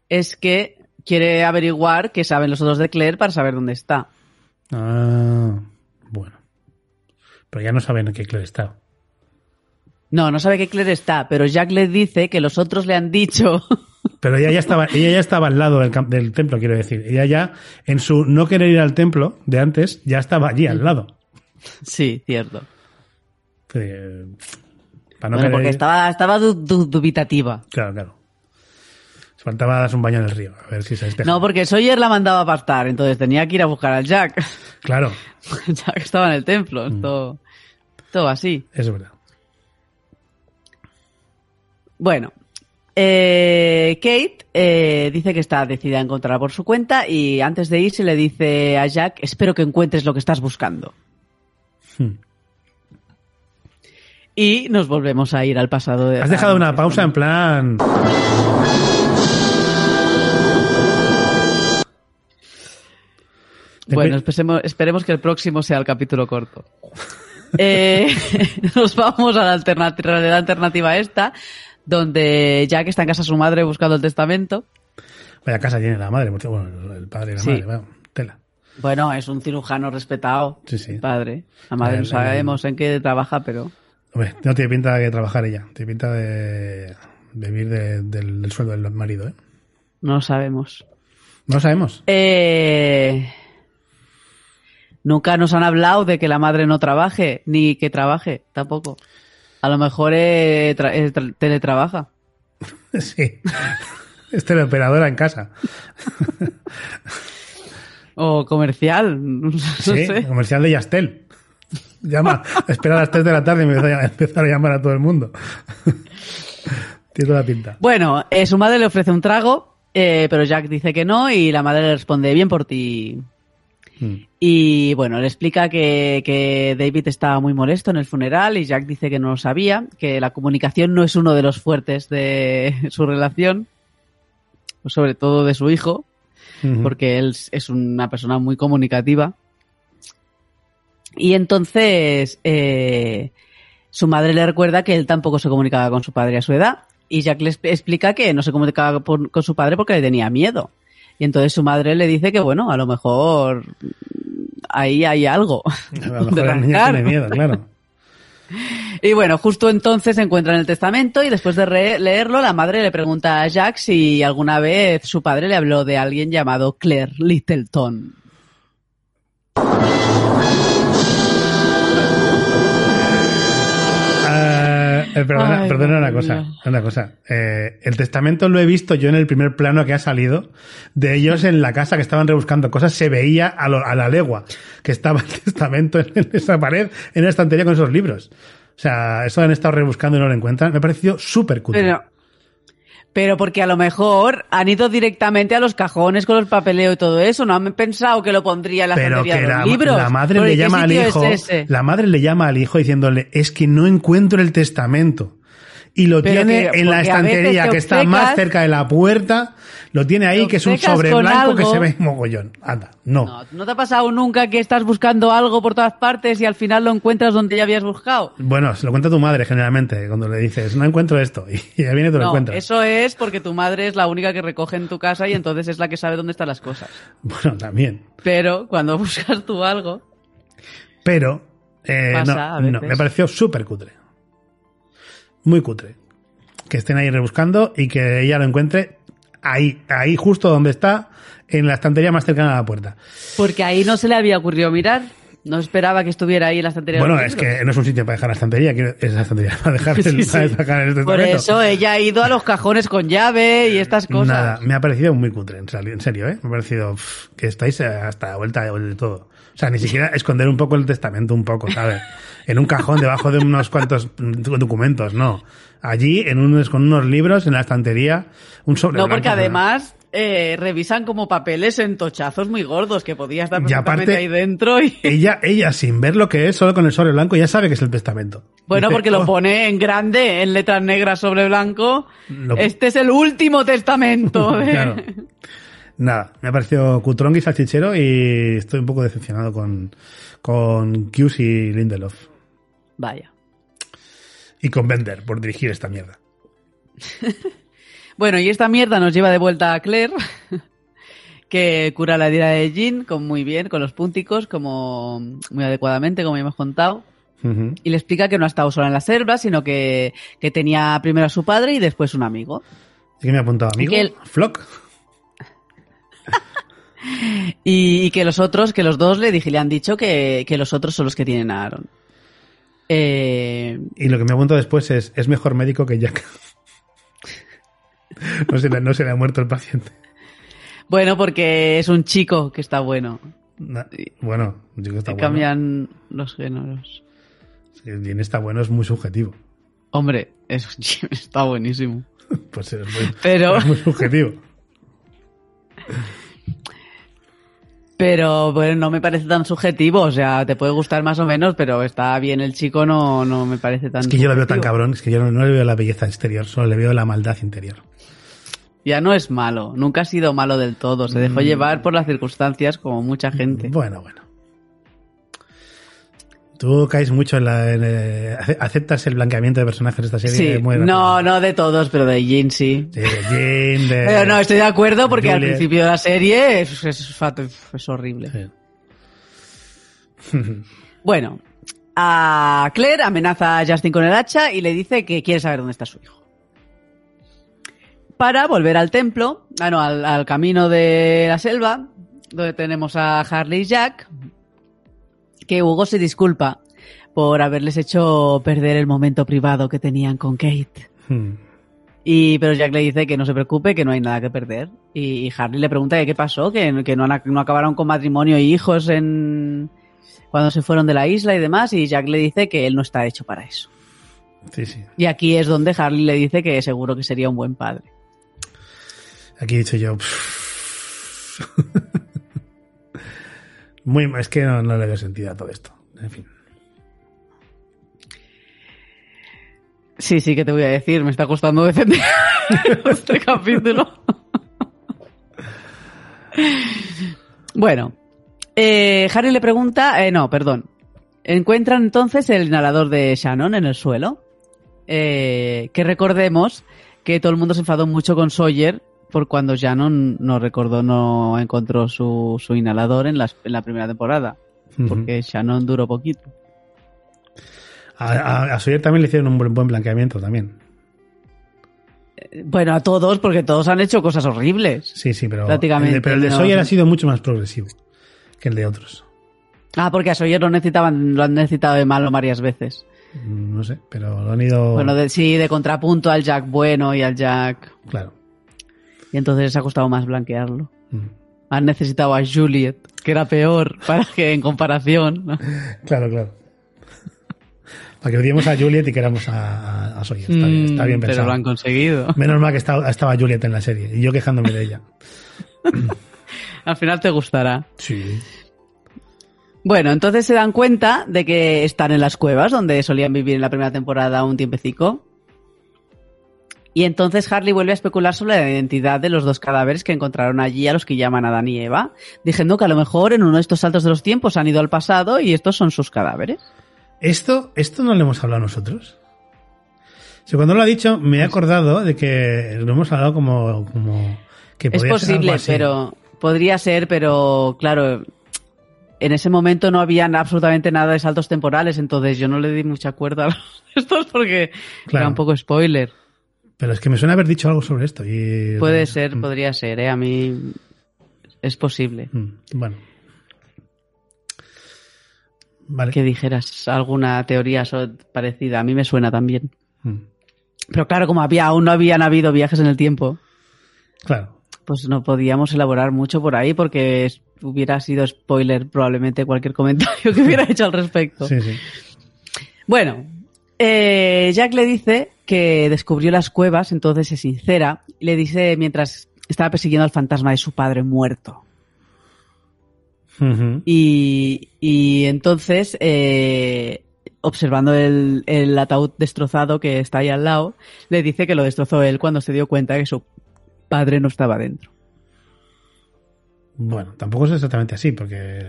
es que quiere averiguar qué saben los otros de Claire para saber dónde está. Ah, bueno. Pero ya no saben en qué Claire está. No, no sabe que Claire está, pero Jack le dice que los otros le han dicho. Pero ella ya estaba, ella ya estaba al lado del, del templo, quiero decir. Ella ya, en su no querer ir al templo de antes, ya estaba allí al lado. Sí, cierto. Eh, porque estaba, estaba dubitativa. Claro, claro. Faltaba darse un baño en el río, a ver si se despeja. No, porque Sawyer la mandaba a pastar, entonces tenía que ir a buscar al Jack. Claro. Jack estaba en el templo, mm. todo, todo así. Es verdad. Bueno, eh, Kate eh, dice que está decidida a encontrar por su cuenta y antes de irse le dice a Jack, espero que encuentres lo que estás buscando. Hmm. Y nos volvemos a ir al pasado. De, Has dejado una pausa en plan... Bueno, esperemos, que el próximo sea el capítulo corto. Eh, nos vamos a la alternativa, la alternativa esta, donde Jack está en casa de su madre buscando el testamento. Vaya casa tiene la madre, bueno, el padre y la madre, tela. Bueno, es un cirujano respetado. Sí, sí. Padre. La madre no sabemos en qué trabaja, pero. Hombre, no tiene pinta de trabajar ella. Tiene pinta de vivir de- del, del sueldo del marido, ¿eh? No lo sabemos. No lo sabemos. Eh, Nunca nos han hablado de que la madre no trabaje, ni que trabaje, tampoco. A lo mejor eh, tra- eh, tra- teletrabaja. Sí. Es teleoperadora en casa. O comercial, no Sí, sé. comercial de Yastel. Llama, espera a las 3 de la tarde y me voy a empezar a llamar a todo el mundo. Tiene toda la pinta. Bueno, eh, su madre le ofrece un trago, eh, pero Jack dice que no y la madre le responde, bien por ti. Mm. Y bueno, le explica que, que David está muy molesto en el funeral y Jack dice que no lo sabía, que la comunicación no es uno de los fuertes de su relación, sobre todo de su hijo, porque él es una persona muy comunicativa. Y entonces eh, su madre le recuerda que él tampoco se comunicaba con su padre a su edad. Y Jack le expl- explica que no se comunicaba por- con su padre porque le tenía miedo. Y entonces su madre le dice que, bueno, a lo mejor ahí hay algo. A lo de mejor la niña rascar. tiene miedo, claro. Y bueno, justo entonces se encuentra en el testamento y después de leerlo, la madre le pregunta a Jack si alguna vez su padre le habló de alguien llamado Claire Littleton. Eh, perdona, Ay, perdona una cosa, una cosa. Eh, el testamento lo he visto yo en el primer plano que ha salido de ellos en la casa que estaban rebuscando cosas. Se veía a, lo- a la legua que estaba el testamento en, en esa pared, en la estantería con esos libros. O sea, eso han estado rebuscando y no lo encuentran. Me ha parecido súper. Pero, pero porque a lo mejor han ido directamente a los cajones con los papeleo y todo eso. No han pensado que lo pondría en la Pero que de la, libros. la madre le ¿qué llama al hijo, es la madre le llama al hijo diciéndole, es que no encuentro el testamento. Y lo Pero tiene que- en la estantería te que está más cerca de la puerta, lo tiene ahí, que es un sobre blanco que se ve mogollón. Anda, no. No, ¿no te ha pasado nunca que estás buscando algo por todas partes y al final lo encuentras donde ya habías buscado? Bueno, se lo cuenta tu madre generalmente, cuando le dices, no encuentro esto, y ya viene y te lo No, encuentras. eso es porque tu madre es la única que recoge en tu casa y entonces es la que sabe dónde están las cosas. Bueno, también. Pero cuando buscas tú algo, Pero, eh, Pasa no, a no, me pareció súper cutre. Muy cutre. Que estén ahí rebuscando y que ella lo encuentre ahí, ahí justo donde está, en la estantería más cercana a la puerta. porque ahí no se le había ocurrido mirar, no esperaba que estuviera ahí en la estantería. Bueno, es que no es un sitio para dejar la estantería, quiero- es la estantería para dejar el, Sí, para sacar el Por eso ella ha ido a los cajones con llave y estas cosas. Nada, me ha parecido muy cutre, en serio, ¿eh? Me ha parecido pff, que estáis eh, hasta la vuelta de todo. O sea, ni siquiera esconder un poco el testamento, un poco, ¿sabes? En un cajón debajo de unos cuantos documentos, no. Allí, en unos, con unos libros, en la estantería, un sobre No, blanco, porque ¿verdad? además eh, revisan como papeles en tochazos muy gordos que podía estar Y perfectamente aparte- ahí dentro. Y... Ella, ella, sin ver lo que es, solo con el sobre blanco, ya sabe que es el testamento. Bueno, Dice, porque lo "Oh, pone en grande, en letras negras sobre blanco. Lo- Este es el último testamento. de- Claro. Nada, me ha parecido cutrón y salchichero y estoy un poco decepcionado con, con y Lindelof. Vaya. Y con Bender por dirigir esta mierda. Bueno, y esta mierda nos lleva de vuelta a Claire, que cura la herida de Jean con muy bien, con los punticos, como muy adecuadamente, como ya hemos contado. Y le explica que no ha estado sola en la selva, sino que, que tenía primero a su padre y después un amigo. ¿Y qué me ha apuntado, amigo? que él- Flock. Y, y que los otros, que los dos le, dije, le han dicho que, que los otros son los que tienen a Aaron. Eh, Y lo que me ha apuntado después es, es mejor médico que Jack. no, se le, no se le ha muerto el paciente. bueno, porque es un chico que está bueno. Na- bueno, digo que está bueno. cambian los géneros. Bien está bueno es muy subjetivo. Hombre, es, está buenísimo. Pues es muy, Pero- es muy subjetivo. Pero bueno, no me parece tan subjetivo. O sea, te puede gustar más o menos, pero está bien el chico, no, no me parece tan Es que yo lo veo tan cabrón, es que yo no, no le veo la belleza exterior, solo le veo la maldad interior. Ya no es malo, nunca ha sido malo del todo. Se Mm. dejó llevar por las circunstancias como mucha gente. Bueno, bueno. Tú caes mucho en la... en, eh, ace- ¿Aceptas el blanqueamiento de personajes de esta serie? Sí, Muy no, no de todos, pero de Jean sí. Sí, de Jean, de... Pero no, estoy de acuerdo porque al principio de la serie es, es, fat- es horrible. Sí. Bueno, a Claire amenaza a Justin con el hacha y le dice que quiere saber dónde está su hijo. Para volver al templo, ah, no, al, al camino de la selva, donde tenemos a Harley y Jack, que Hugo se disculpa por haberles hecho perder el momento privado que tenían con Kate. Hmm. Y, pero Jack le dice que no se preocupe, que no hay nada que perder. Y, y Harley le pregunta que qué pasó, que, que no, han- no acabaron con matrimonio y hijos en cuando se fueron de la isla y demás. Y Jack le dice que él no está hecho para eso. Sí, sí. Y aquí es donde Harley le dice que seguro que sería un buen padre. Aquí he dicho yo. Muy, es que no, no le veo sentido a todo esto. En fin. Sí, sí, que te voy a decir, me está costando defender este capítulo. bueno, eh, Harry le pregunta, eh, no, perdón. Encuentran entonces el inhalador de Shannon en el suelo. Eh, que recordemos que todo el mundo se enfadó mucho con Sawyer por cuando Shannon no recordó, no encontró su, su inhalador en, las- en la primera temporada. Porque Shannon duró poquito. A, a, a Sawyer también le hicieron un buen, buen blanqueamiento también. Bueno, a todos, porque todos han hecho cosas horribles. Sí, sí, pero, Prácticamente, el pero el de no. Sawyer ha sido mucho más progresivo que el de otros. Ah, porque a Sawyer lo necesitaban, lo han necesitado de malo varias veces. Mm, No sé, pero lo han ido. Bueno, de, sí, de contrapunto al Jack bueno y al Jack. Claro. Y entonces les ha costado más blanquearlo. Mm. Han necesitado a Juliet, que era peor, para que en comparación. ¿no? Claro, claro. Para que odiemos a Juliet y queramos a, a, a Sawyer. Está bien, está bien Mm, Pero pensado. lo han conseguido. Menos mal que estaba, estaba Juliet en la serie y yo quejándome de ella. Al final te gustará. Sí. Bueno, entonces se dan cuenta de que están en las cuevas donde solían vivir en la primera temporada un tiempecico. Y entonces Harley vuelve a especular sobre la identidad de los dos cadáveres que encontraron allí a los que llaman Adán y Eva, diciendo que a lo mejor en uno de estos saltos de los tiempos han ido al pasado y estos son sus cadáveres. Esto, esto no lo hemos hablado nosotros. O sea, cuando lo ha dicho, me he acordado de que lo hemos hablado como, como que Es podría ser algo posible, así. pero podría ser, pero claro, en ese momento no había absolutamente nada de saltos temporales, entonces yo no le di mucha cuerda a estos porque Claro. era un poco spoiler. Pero es que me suena haber dicho algo sobre esto. Y... Puede ser, Mm, podría ser, ¿eh? A mí es posible mm, Bueno. Vale. que dijeras alguna teoría parecida. A mí me suena también. Mm, Pero claro, como había, aún no habían habido viajes en el tiempo, Claro. pues no podíamos elaborar mucho por ahí porque hubiera sido spoiler probablemente cualquier comentario que hubiera hecho al respecto. Sí, sí. Bueno, eh, Jack le dice que descubrió las cuevas, entonces se sincera, y le dice mientras estaba persiguiendo al fantasma de su padre muerto. Y entonces, eh, observando el, el ataúd destrozado que está ahí al lado, le dice que lo destrozó él cuando se dio cuenta que su padre no estaba dentro. Bueno, tampoco es exactamente así, porque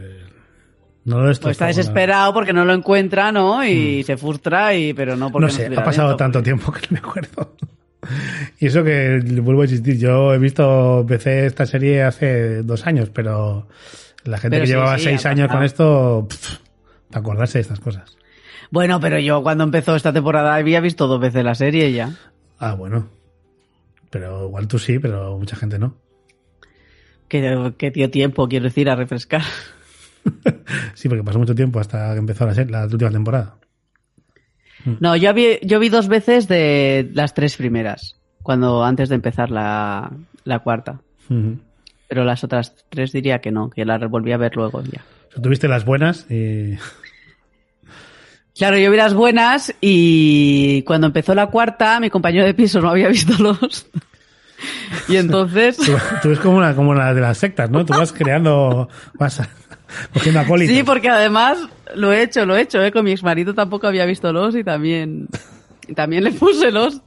no lo destrozó, Pues está desesperado porque no lo encuentra, ¿no? Y se frustra, y, pero no porque No sé, ha pasado tanto tiempo que no me acuerdo. Y eso que vuelvo a insistir, yo he visto, empecé esta serie hace dos años, pero la gente Pero que sí, llevaba sí, seis años con esto, pff, para acordarse de estas cosas. Bueno, pero yo cuando empezó esta temporada había visto dos veces la serie ya. Ah, bueno. Pero igual tú sí, pero mucha gente no. Que, que dio tiempo, quiero decir, a refrescar. Sí, porque pasó mucho tiempo hasta que empezó la, la última temporada. No, yo vi, yo vi dos veces de las tres primeras, cuando antes de empezar la, la cuarta. Ujú. Pero las otras tres diría que no, que las volví a ver luego ya. Tuviste las buenas y... Claro, yo vi las buenas y cuando empezó la cuarta, mi compañero de piso no había visto los. Y entonces. Tú, tú es como una, como una de las sectas, ¿no? Tú vas creando, vas cogiendo acólitos. Sí, porque además lo he hecho, lo he hecho, ¿eh? Con mi exmarido tampoco había visto los y también. también le puse los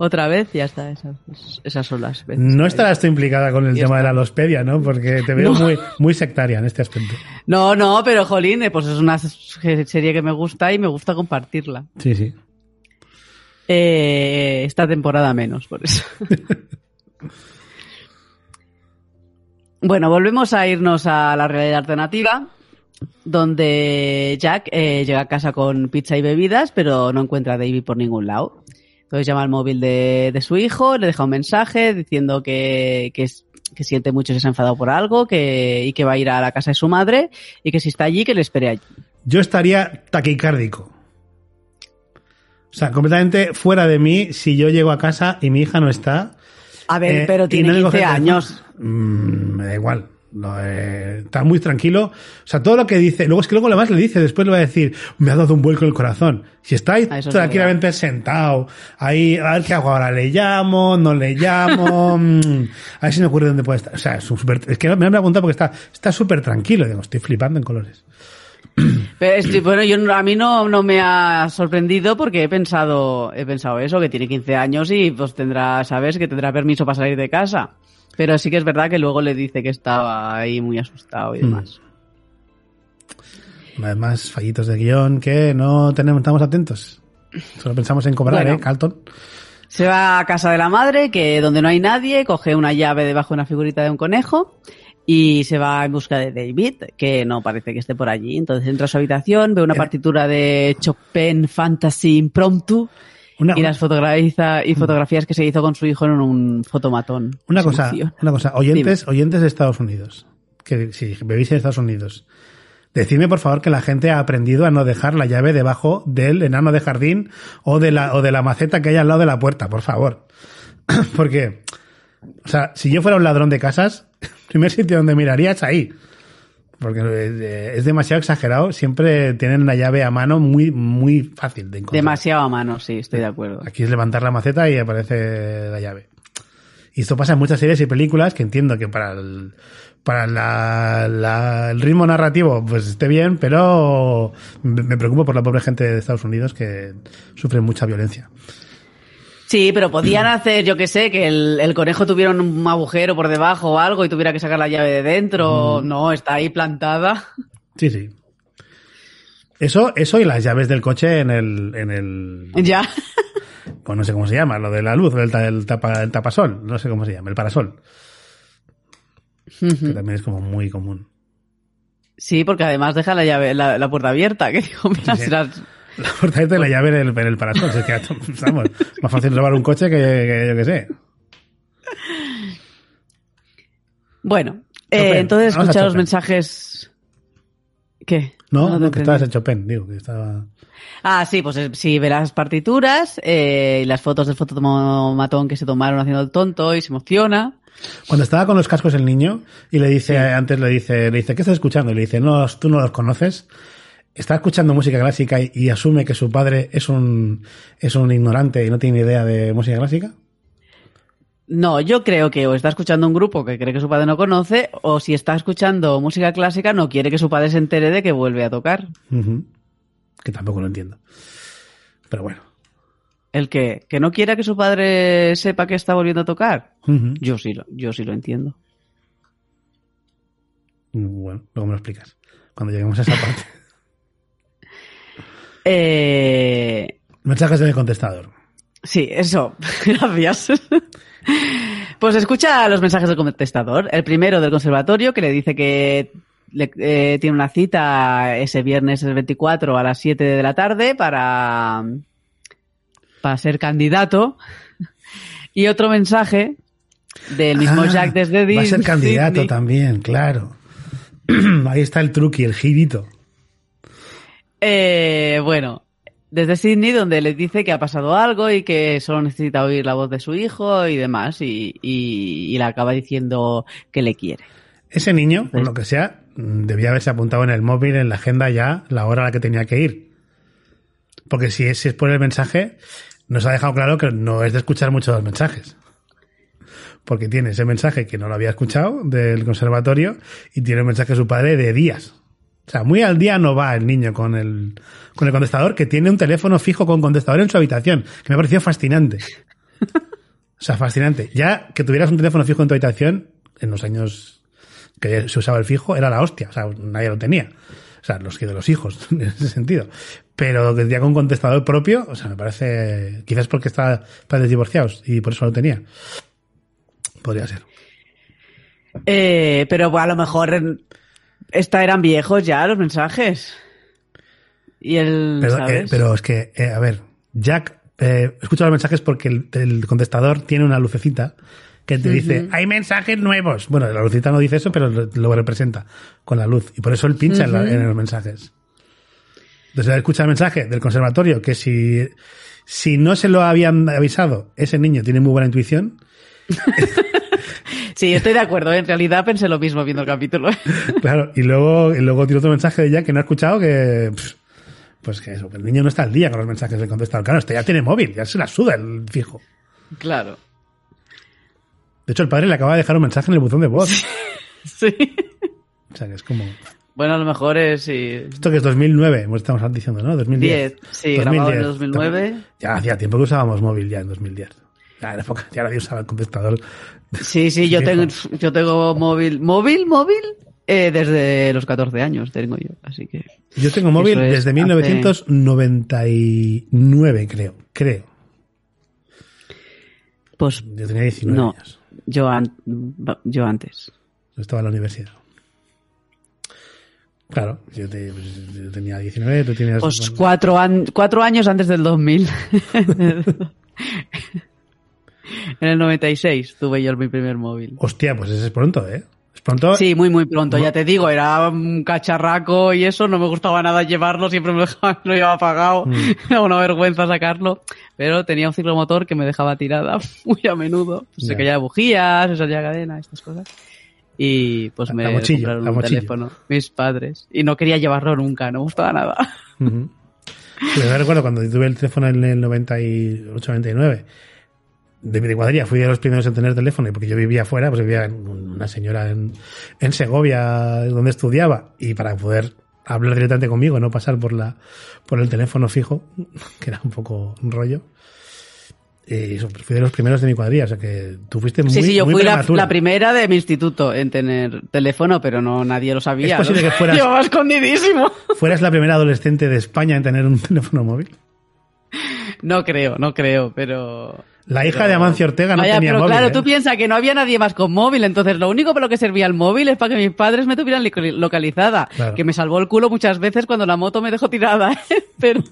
otra vez y ya está. Esas, esas son las veces. No estarás tú implicada con el tema de la lospedia, ¿no? Porque te veo No. muy, muy sectaria en este aspecto. No, no, pero jolín, eh, pues es una serie que me gusta y me gusta compartirla. Sí, sí. Eh, esta temporada menos, por eso. bueno, volvemos a irnos a la realidad alternativa. donde Jack eh, llega a casa con pizza y bebidas, pero no encuentra a David por ningún lado. Entonces llama al móvil de, de su hijo, le deja un mensaje diciendo que, que, que siente mucho si se ha enfadado por algo que, y que va a ir a la casa de su madre y que si está allí, que le espere allí. Yo estaría taquicárdico. O sea, completamente fuera de mí si yo llego a casa y mi hija no está. A ver, eh, pero tiene no le coge 15 el teléfono. años. Mm, me da igual. No, eh, está muy tranquilo. O sea, todo lo que dice, luego es que luego además le dice, después le va a decir, me ha dado un vuelco el corazón. Si está ahí Ah, eso tranquilamente sentado, ahí, a ver qué hago ahora, le llamo, no le llamo, mm, a ver si me ocurre dónde puede estar. O sea, es, un súper- es que me han preguntado porque está está súper tranquilo. Digo, estoy flipando en colores. Pero estoy- bueno, yo a mí no, no me ha sorprendido porque he pensado, he pensado eso, que tiene 15 años y pues tendrá, sabes, que tendrá permiso para salir de casa. Pero sí que es verdad que luego le dice que estaba ahí muy asustado y demás. Una vez más, fallitos de guion que no tenemos, estamos atentos. Solo pensamos en cobrar, Bueno. ¿eh, Carlton? Se va a casa de la madre, que donde no hay nadie, coge una llave debajo de una figurita de un conejo y se va en busca de David, que no parece que esté por allí. Entonces entra a su habitación, ve una partitura de Chopin Fantasy Impromptu Una, y las fotografiza y fotografías que se hizo con su hijo en un fotomatón. una cosa, una cosa, oyentes, oyentes de Estados Unidos, que si bebéis en Estados Unidos, decidme por favor que la gente ha aprendido a no dejar la llave debajo del enano de jardín o de la, o de la maceta que hay al lado de la puerta, por favor. Porque, o sea, si yo fuera un ladrón de casas, primer sitio donde miraría es ahí. Porque es demasiado exagerado. Siempre tienen la llave a mano muy, muy fácil de encontrar. Demasiado a mano, sí, estoy de acuerdo. Aquí es levantar la maceta y aparece la llave. Y esto pasa en muchas series y películas que entiendo que para el, para la, la- el ritmo narrativo pues esté bien, pero me me preocupo por la pobre gente de Estados Unidos que sufre mucha violencia. Sí, pero podían hacer, yo que sé, que el, el conejo tuviera un agujero por debajo o algo y tuviera que sacar la llave de dentro. No, está ahí plantada. Sí, sí. Eso, eso y las llaves del coche en el, en el, Ya. pues no sé cómo se llama, lo de la luz, el, el tapa, el tapasol, no sé cómo se llama, el parasol, que también es como muy común. Sí, porque además deja la llave, la, la puerta abierta, que digo, mira, Sí, sí. La puerta de la llave en el, en el parasol. Es que, vamos, más fácil robar un coche que, que yo que sé. Bueno, eh, entonces Vamos a escucha los mensajes. ¿Qué? No, no, que estabas en. Chopin, digo, que estaba... Ah, sí, pues eh, sí, ve las partituras eh, y las fotos del fotomatón que se tomaron haciendo el tonto y se emociona. Cuando estaba con los cascos el niño y le dice, antes le dice, le dice, ¿qué estás escuchando? Y le dice, no, tú no los conoces. Está escuchando música clásica y, y asume que su padre es un, es un ignorante y no tiene idea de música clásica. No, yo creo que o está escuchando un grupo que cree que su padre no conoce, o si está escuchando música clásica no quiere que su padre se entere de que vuelve a tocar. Que tampoco lo entiendo. Pero bueno. El que, que no quiera que su padre sepa que está volviendo a tocar. Yo sí lo, yo sí lo entiendo. Bueno, luego me lo explicas. Cuando lleguemos a esa parte. Eh, Mensajes en el contestador. sí, eso. Gracias. Pues escucha los mensajes del contestador. El primero del conservatorio que le dice que le- eh, tiene una cita ese viernes el 24 a las 7 de la tarde para, para ser candidato. Y otro mensaje del mismo Ah, Jack desde Va a ser candidato Sydney. también, claro. Ahí está el truqui, el girito. Eh, bueno, desde Sydney, donde le dice que ha pasado algo y que solo necesita oír la voz de su hijo y demás, y, y, y le acaba diciendo que le quiere. Ese niño, por lo que sea, debía haberse apuntado en el móvil, en la agenda ya, la hora a la que tenía que ir. Porque si es, si es por el mensaje, nos ha dejado claro que no es de escuchar mucho los mensajes. Porque tiene ese mensaje que no lo había escuchado del conservatorio y tiene el mensaje de su padre de días. O sea, muy al día no va el niño con el, con el contestador, que tiene un teléfono fijo con contestador en su habitación, que me ha parecido fascinante. O sea, fascinante. Ya que tuvieras un teléfono fijo en tu habitación, en los años que se usaba el fijo, era la hostia. O sea, nadie lo tenía. O sea, los que de los hijos, en ese sentido. Pero que ya con contestador propio, o sea, me parece, quizás porque está padres divorciados y por eso lo tenía. Podría ser. Eh, pero a lo mejor Esta eran viejos ya los mensajes. Y el. Pero, ¿sabes? eh, pero es que, eh, a ver, Jack eh, escucha los mensajes porque el, el contestador tiene una lucecita que te dice, hay mensajes nuevos. Bueno, la lucecita no dice eso, pero lo, lo representa con la luz. Y por eso él pincha en, la- en los mensajes. Entonces él escucha el mensaje del conservatorio que si, si no se lo habían avisado, ese niño tiene muy buena intuición. Sí, estoy de acuerdo. ¿eh? En realidad pensé lo mismo viendo el capítulo. Claro, y luego, y luego tiene otro mensaje de Jack que no ha escuchado que, pues que eso, que el niño no está al día con los mensajes del contestador. Claro, este ya tiene móvil, ya se la suda el fijo. claro. De hecho, el padre le acaba de dejar un mensaje en el buzón de voz. Sí. O sea, que es como... Bueno, a lo mejor es. Sí. Esto que es 2009, hemos estamos diciendo, ¿no? 2010. 10, sí, grabado en 2009. Ya hacía tiempo que usábamos móvil ya en 2010. Ya en época, ya nadie usaba el contestador. Sí, sí, yo tengo, yo tengo móvil. ¿Móvil? ¿Móvil? Eh, desde los 14 años tengo yo, así que. Yo tengo móvil es, desde hace- 1999, creo. Creo. Pues Yo tenía 19 no, años. yo, an- yo antes. Yo estaba en la universidad. Claro, yo, te- pues, yo tenía 19, tú tienes... Pues cuatro, an- cuatro años antes del 2000. en el 96 tuve yo mi primer móvil. Hostia, pues ese es pronto, ¿eh? Es pronto... Sí, muy, muy pronto, ya te digo, era un cacharraco y eso, no me gustaba nada llevarlo, siempre me dejaba, lo llevaba apagado, Mm. era una vergüenza sacarlo, pero tenía un ciclomotor que me dejaba tirada muy a menudo, se Ya. caía de bujías, se salía cadena, estas cosas. Y pues me mochillo, compraron un teléfono, mis padres, y no quería llevarlo nunca, no me gustaba nada. Ujú. Sí, yo recuerdo cuando tuve el teléfono en el 98-99, de mi cuadrilla fui de los primeros en tener teléfono y porque yo vivía afuera, pues vivía en una señora en, en Segovia donde estudiaba y para poder hablar directamente conmigo, no pasar por la por el teléfono fijo, que era un poco un rollo. Y eso, pues fui de los primeros de mi cuadrilla, o sea que tú fuiste muy sí, sí, yo fui la, primera de mi instituto en tener teléfono, pero no nadie lo sabía. Es posible que fueras- escondidísimo. ¿Fueras la primera adolescente de España en tener un teléfono móvil? No creo, no creo, pero... La hija Pero- de Amancio Ortega no Vaya, tenía pero móvil. claro, ¿eh? tú piensas que no había nadie más con móvil, entonces lo único por lo que servía el móvil es para que mis padres me tuvieran li- localizada. Claro. Que me salvó el culo muchas veces cuando la moto me dejó tirada, ¿eh? pero...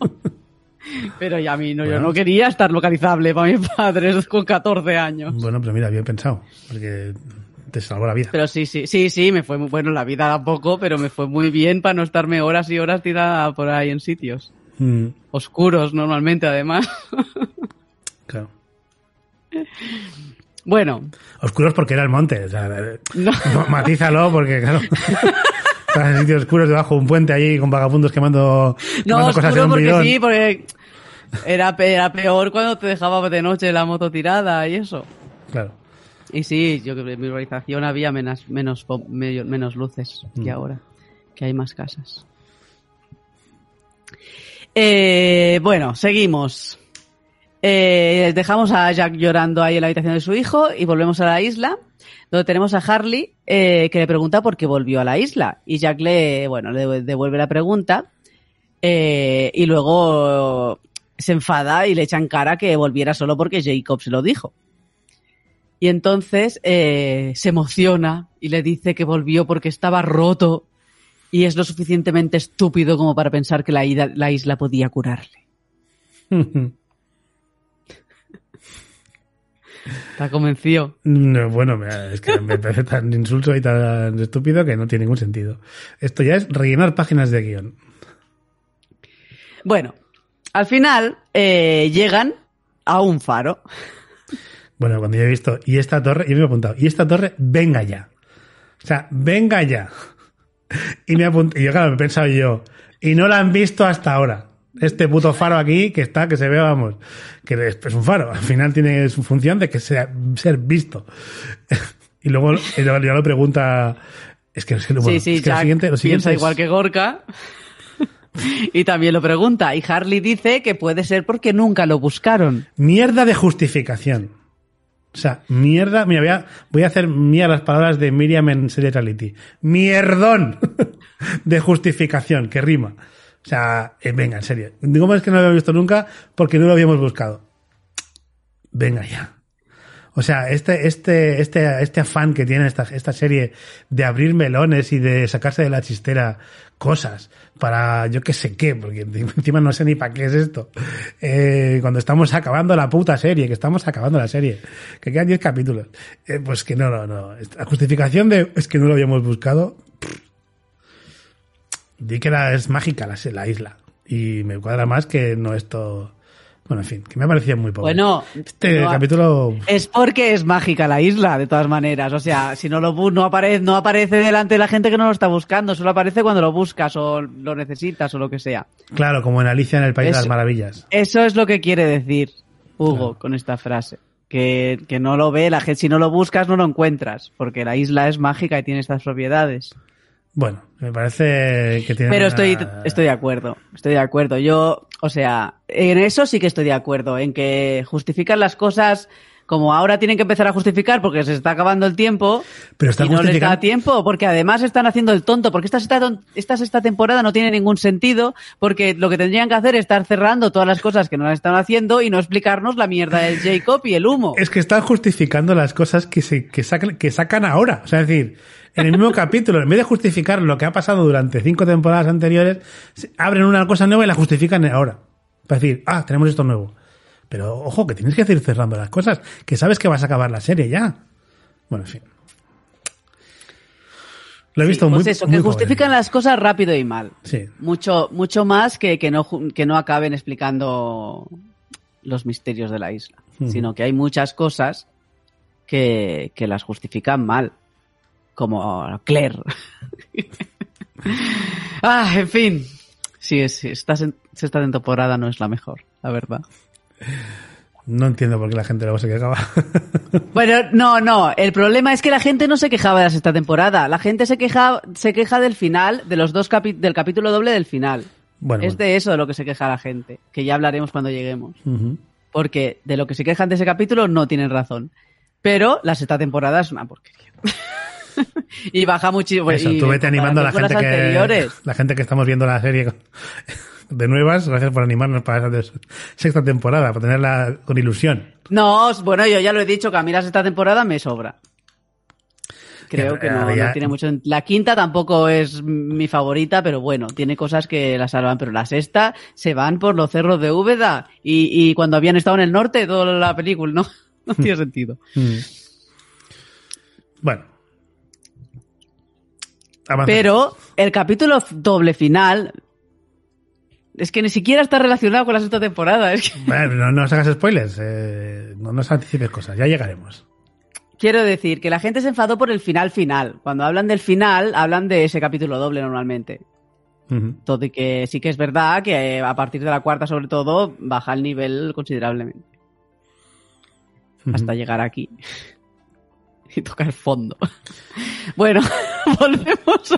Pero ya a mí no, yo no quería estar localizable para mis padres con 14 años. Bueno, pero mira, bien pensado, porque te salvó la vida. Pero sí, sí, sí, sí, me fue muy bueno la vida tampoco, pero me fue muy bien para no estarme horas y horas tirada por ahí en sitios Mm, oscuros normalmente además. claro. bueno, Oscuros porque era el monte. O sea, no. matízalo porque, claro. Estás en sitios oscuros debajo de un puente allí con vagabundos quemando, No, quemando cosas en oscuro un porque bidón. sí, porque era, era peor cuando te dejaba de noche la moto tirada y eso. Claro. Y sí, yo creo que en mi urbanización había menos, menos, menos luces que Mm. ahora, que hay más casas. Eh, bueno, seguimos. Eh, dejamos a Jack llorando ahí en la habitación de su hijo y volvemos a la isla, donde tenemos a Harley eh, que le pregunta por qué volvió a la isla. Y Jack le, bueno, le devuelve la pregunta eh, y luego se enfada y le echa en cara que volviera solo porque Jacob se lo dijo. Y entonces eh, se emociona y le dice que volvió porque estaba roto y es lo suficientemente estúpido como para pensar que la, ida- la isla podía curarle. ¿Está convencido? No, bueno, me- es que me parece tan insulso y tan estúpido que no tiene ningún sentido. Esto ya es rellenar páginas de guion. Bueno, al final eh, llegan a un faro. Bueno, cuando yo he visto, y esta torre, yo me he apuntado, y esta torre, venga ya. O sea, venga ya. Y me he apuntado, y yo claro, me he pensado yo, y no la han visto hasta ahora. Este puto faro aquí que está, que se ve, vamos, que es, un faro. Al final tiene su función de que sea ser visto. Y luego, ya lo pregunta, es que, bueno, sí, sí, es que lo siguiente, lo siguiente piensa es- igual que Gorka. y también lo pregunta. Y Harley dice que puede ser porque nunca lo buscaron. Mierda de justificación. O sea, mierda. Mira, voy a, voy a hacer mía las palabras de Miriam en Serial Reality. Mierdón de justificación, que rima. O sea, eh, venga, en serio. Digo más que no lo había visto nunca porque no lo habíamos buscado. Venga ya. O sea, este, este, este, este afán que tiene esta, esta serie de abrir melones y de sacarse de la chistera cosas para yo qué sé qué, porque encima no sé ni para qué es esto. Eh, cuando estamos acabando la puta serie, que estamos acabando la serie, que quedan 10 capítulos, eh, pues que no, no, no. La justificación de es que no lo habíamos buscado, di que es mágica la, la isla. Y me cuadra más que no esto bueno, en fin, que me ha parecido muy poco. Bueno, este capítulo. Es porque es mágica la isla, de todas maneras. O sea, si no lo no aparece, no aparece delante de la gente que no lo está buscando, solo aparece cuando lo buscas o lo necesitas o lo que sea. Claro, como en Alicia en el País de las Maravillas. Eso es lo que quiere decir Hugo con esta frase. Que, que no lo ve, la gente, si no lo buscas, no lo encuentras, porque la isla es mágica y tiene estas propiedades. Bueno, me parece que tiene. Pero estoy, estoy de acuerdo, estoy de acuerdo. Yo, o sea, en eso sí que estoy de acuerdo, en que justifican las cosas como ahora tienen que empezar a justificar porque se está acabando el tiempo pero está y no les da tiempo porque además están haciendo el tonto porque esta esta, esta temporada no tiene ningún sentido porque lo que tendrían que hacer es estar cerrando todas las cosas que no las están haciendo y no explicarnos la mierda del Jacob y el humo. Es que están justificando las cosas que se que sacan que sacan ahora, o sea, es decir, en el mismo capítulo, en vez de justificar lo que ha pasado durante cinco temporadas anteriores, abren una cosa nueva y la justifican ahora. Para decir, ah, tenemos esto nuevo. Pero ojo, que tienes que ir cerrando las cosas, que sabes que vas a acabar la serie ya. Bueno, en fin. Lo he visto pues muy eso, que justifican las cosas rápido y mal. Sí. Mucho, mucho más que, que, no, que no acaben explicando los misterios de la isla. Sino que hay muchas cosas que, que las justifican mal como Claire. ah, en fin. Sí, sí, esta sexta temporada no es la mejor, la verdad. No entiendo por qué la gente luego se quejaba. bueno, no, no. El problema es que la gente no se quejaba de la sexta temporada. La gente se queja, se queja del final, de los dos del capítulo doble del final. Bueno, es de eso de lo que se queja la gente, que ya hablaremos cuando lleguemos. Porque de lo que se quejan de ese capítulo no tienen razón. Pero la sexta temporada es una porquería. y baja muchísimo. Eso, tú vete animando a la gente que la gente que estamos viendo la serie de nuevas, gracias por animarnos para esa sexta temporada, para tenerla con ilusión. No, bueno, yo ya lo he dicho que a mí la sexta temporada me sobra. Creo que no, tiene mucho. La quinta tampoco es mi favorita, pero bueno, tiene cosas que la salvan. Pero la sexta se van por los cerros de Úbeda y, y cuando habían estado en el norte, toda la película, ¿no? No tiene sentido. Mm. Pero el capítulo doble final es que ni siquiera está relacionado con la sexta temporada. Bueno, no nos hagas spoilers, eh, no nos anticipes cosas, ya llegaremos. Quiero decir que la gente se enfadó por el final final. Cuando hablan del final, hablan de ese capítulo doble normalmente. Y que sí que es verdad que eh, a partir de la cuarta, sobre todo, baja el nivel considerablemente. Hasta llegar aquí y tocar fondo. Bueno, volvemos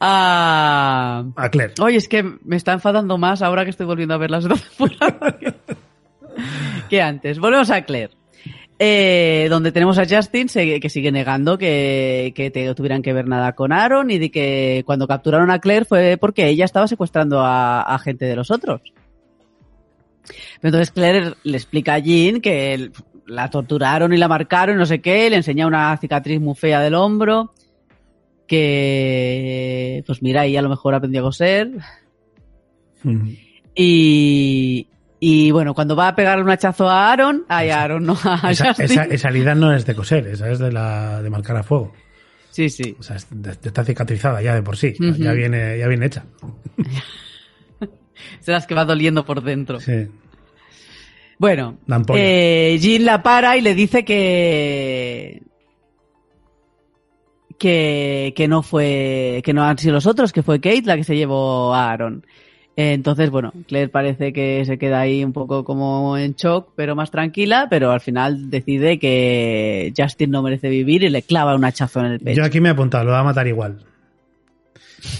a... A Claire. Oye, es que me está enfadando más ahora que estoy volviendo a ver las dos temporadas que antes. Volvemos a Claire. Eh, donde tenemos a Justin que sigue negando que, que tuvieran que ver nada con Aaron y de que cuando capturaron a Claire fue porque ella estaba secuestrando a, gente de los otros. entonces Claire le explica a Jean que la torturaron y la marcaron, no sé qué, le enseña una cicatriz muy fea del hombro, que, pues mira, ahí a lo mejor aprendió a coser. Y, y bueno, cuando va a pegarle un hachazo a Aaron, ay, a Aaron, no a esa, esa, esa, herida no es de coser, esa es de la de marcar a fuego. Sí, sí. O sea, está cicatrizada ya de por sí, ya viene, ya viene hecha. Las que va doliendo por dentro. Sí. Bueno, eh, Jean la para y le dice que, que que no fue que no han sido los otros, que fue Kate la que se llevó a Aaron. Entonces, bueno, Claire parece que se queda ahí un poco como en shock, pero más tranquila, pero al final decide que Justin no merece vivir y le clava un hachazo en el pecho. Yo aquí me he apuntado, lo va a matar igual.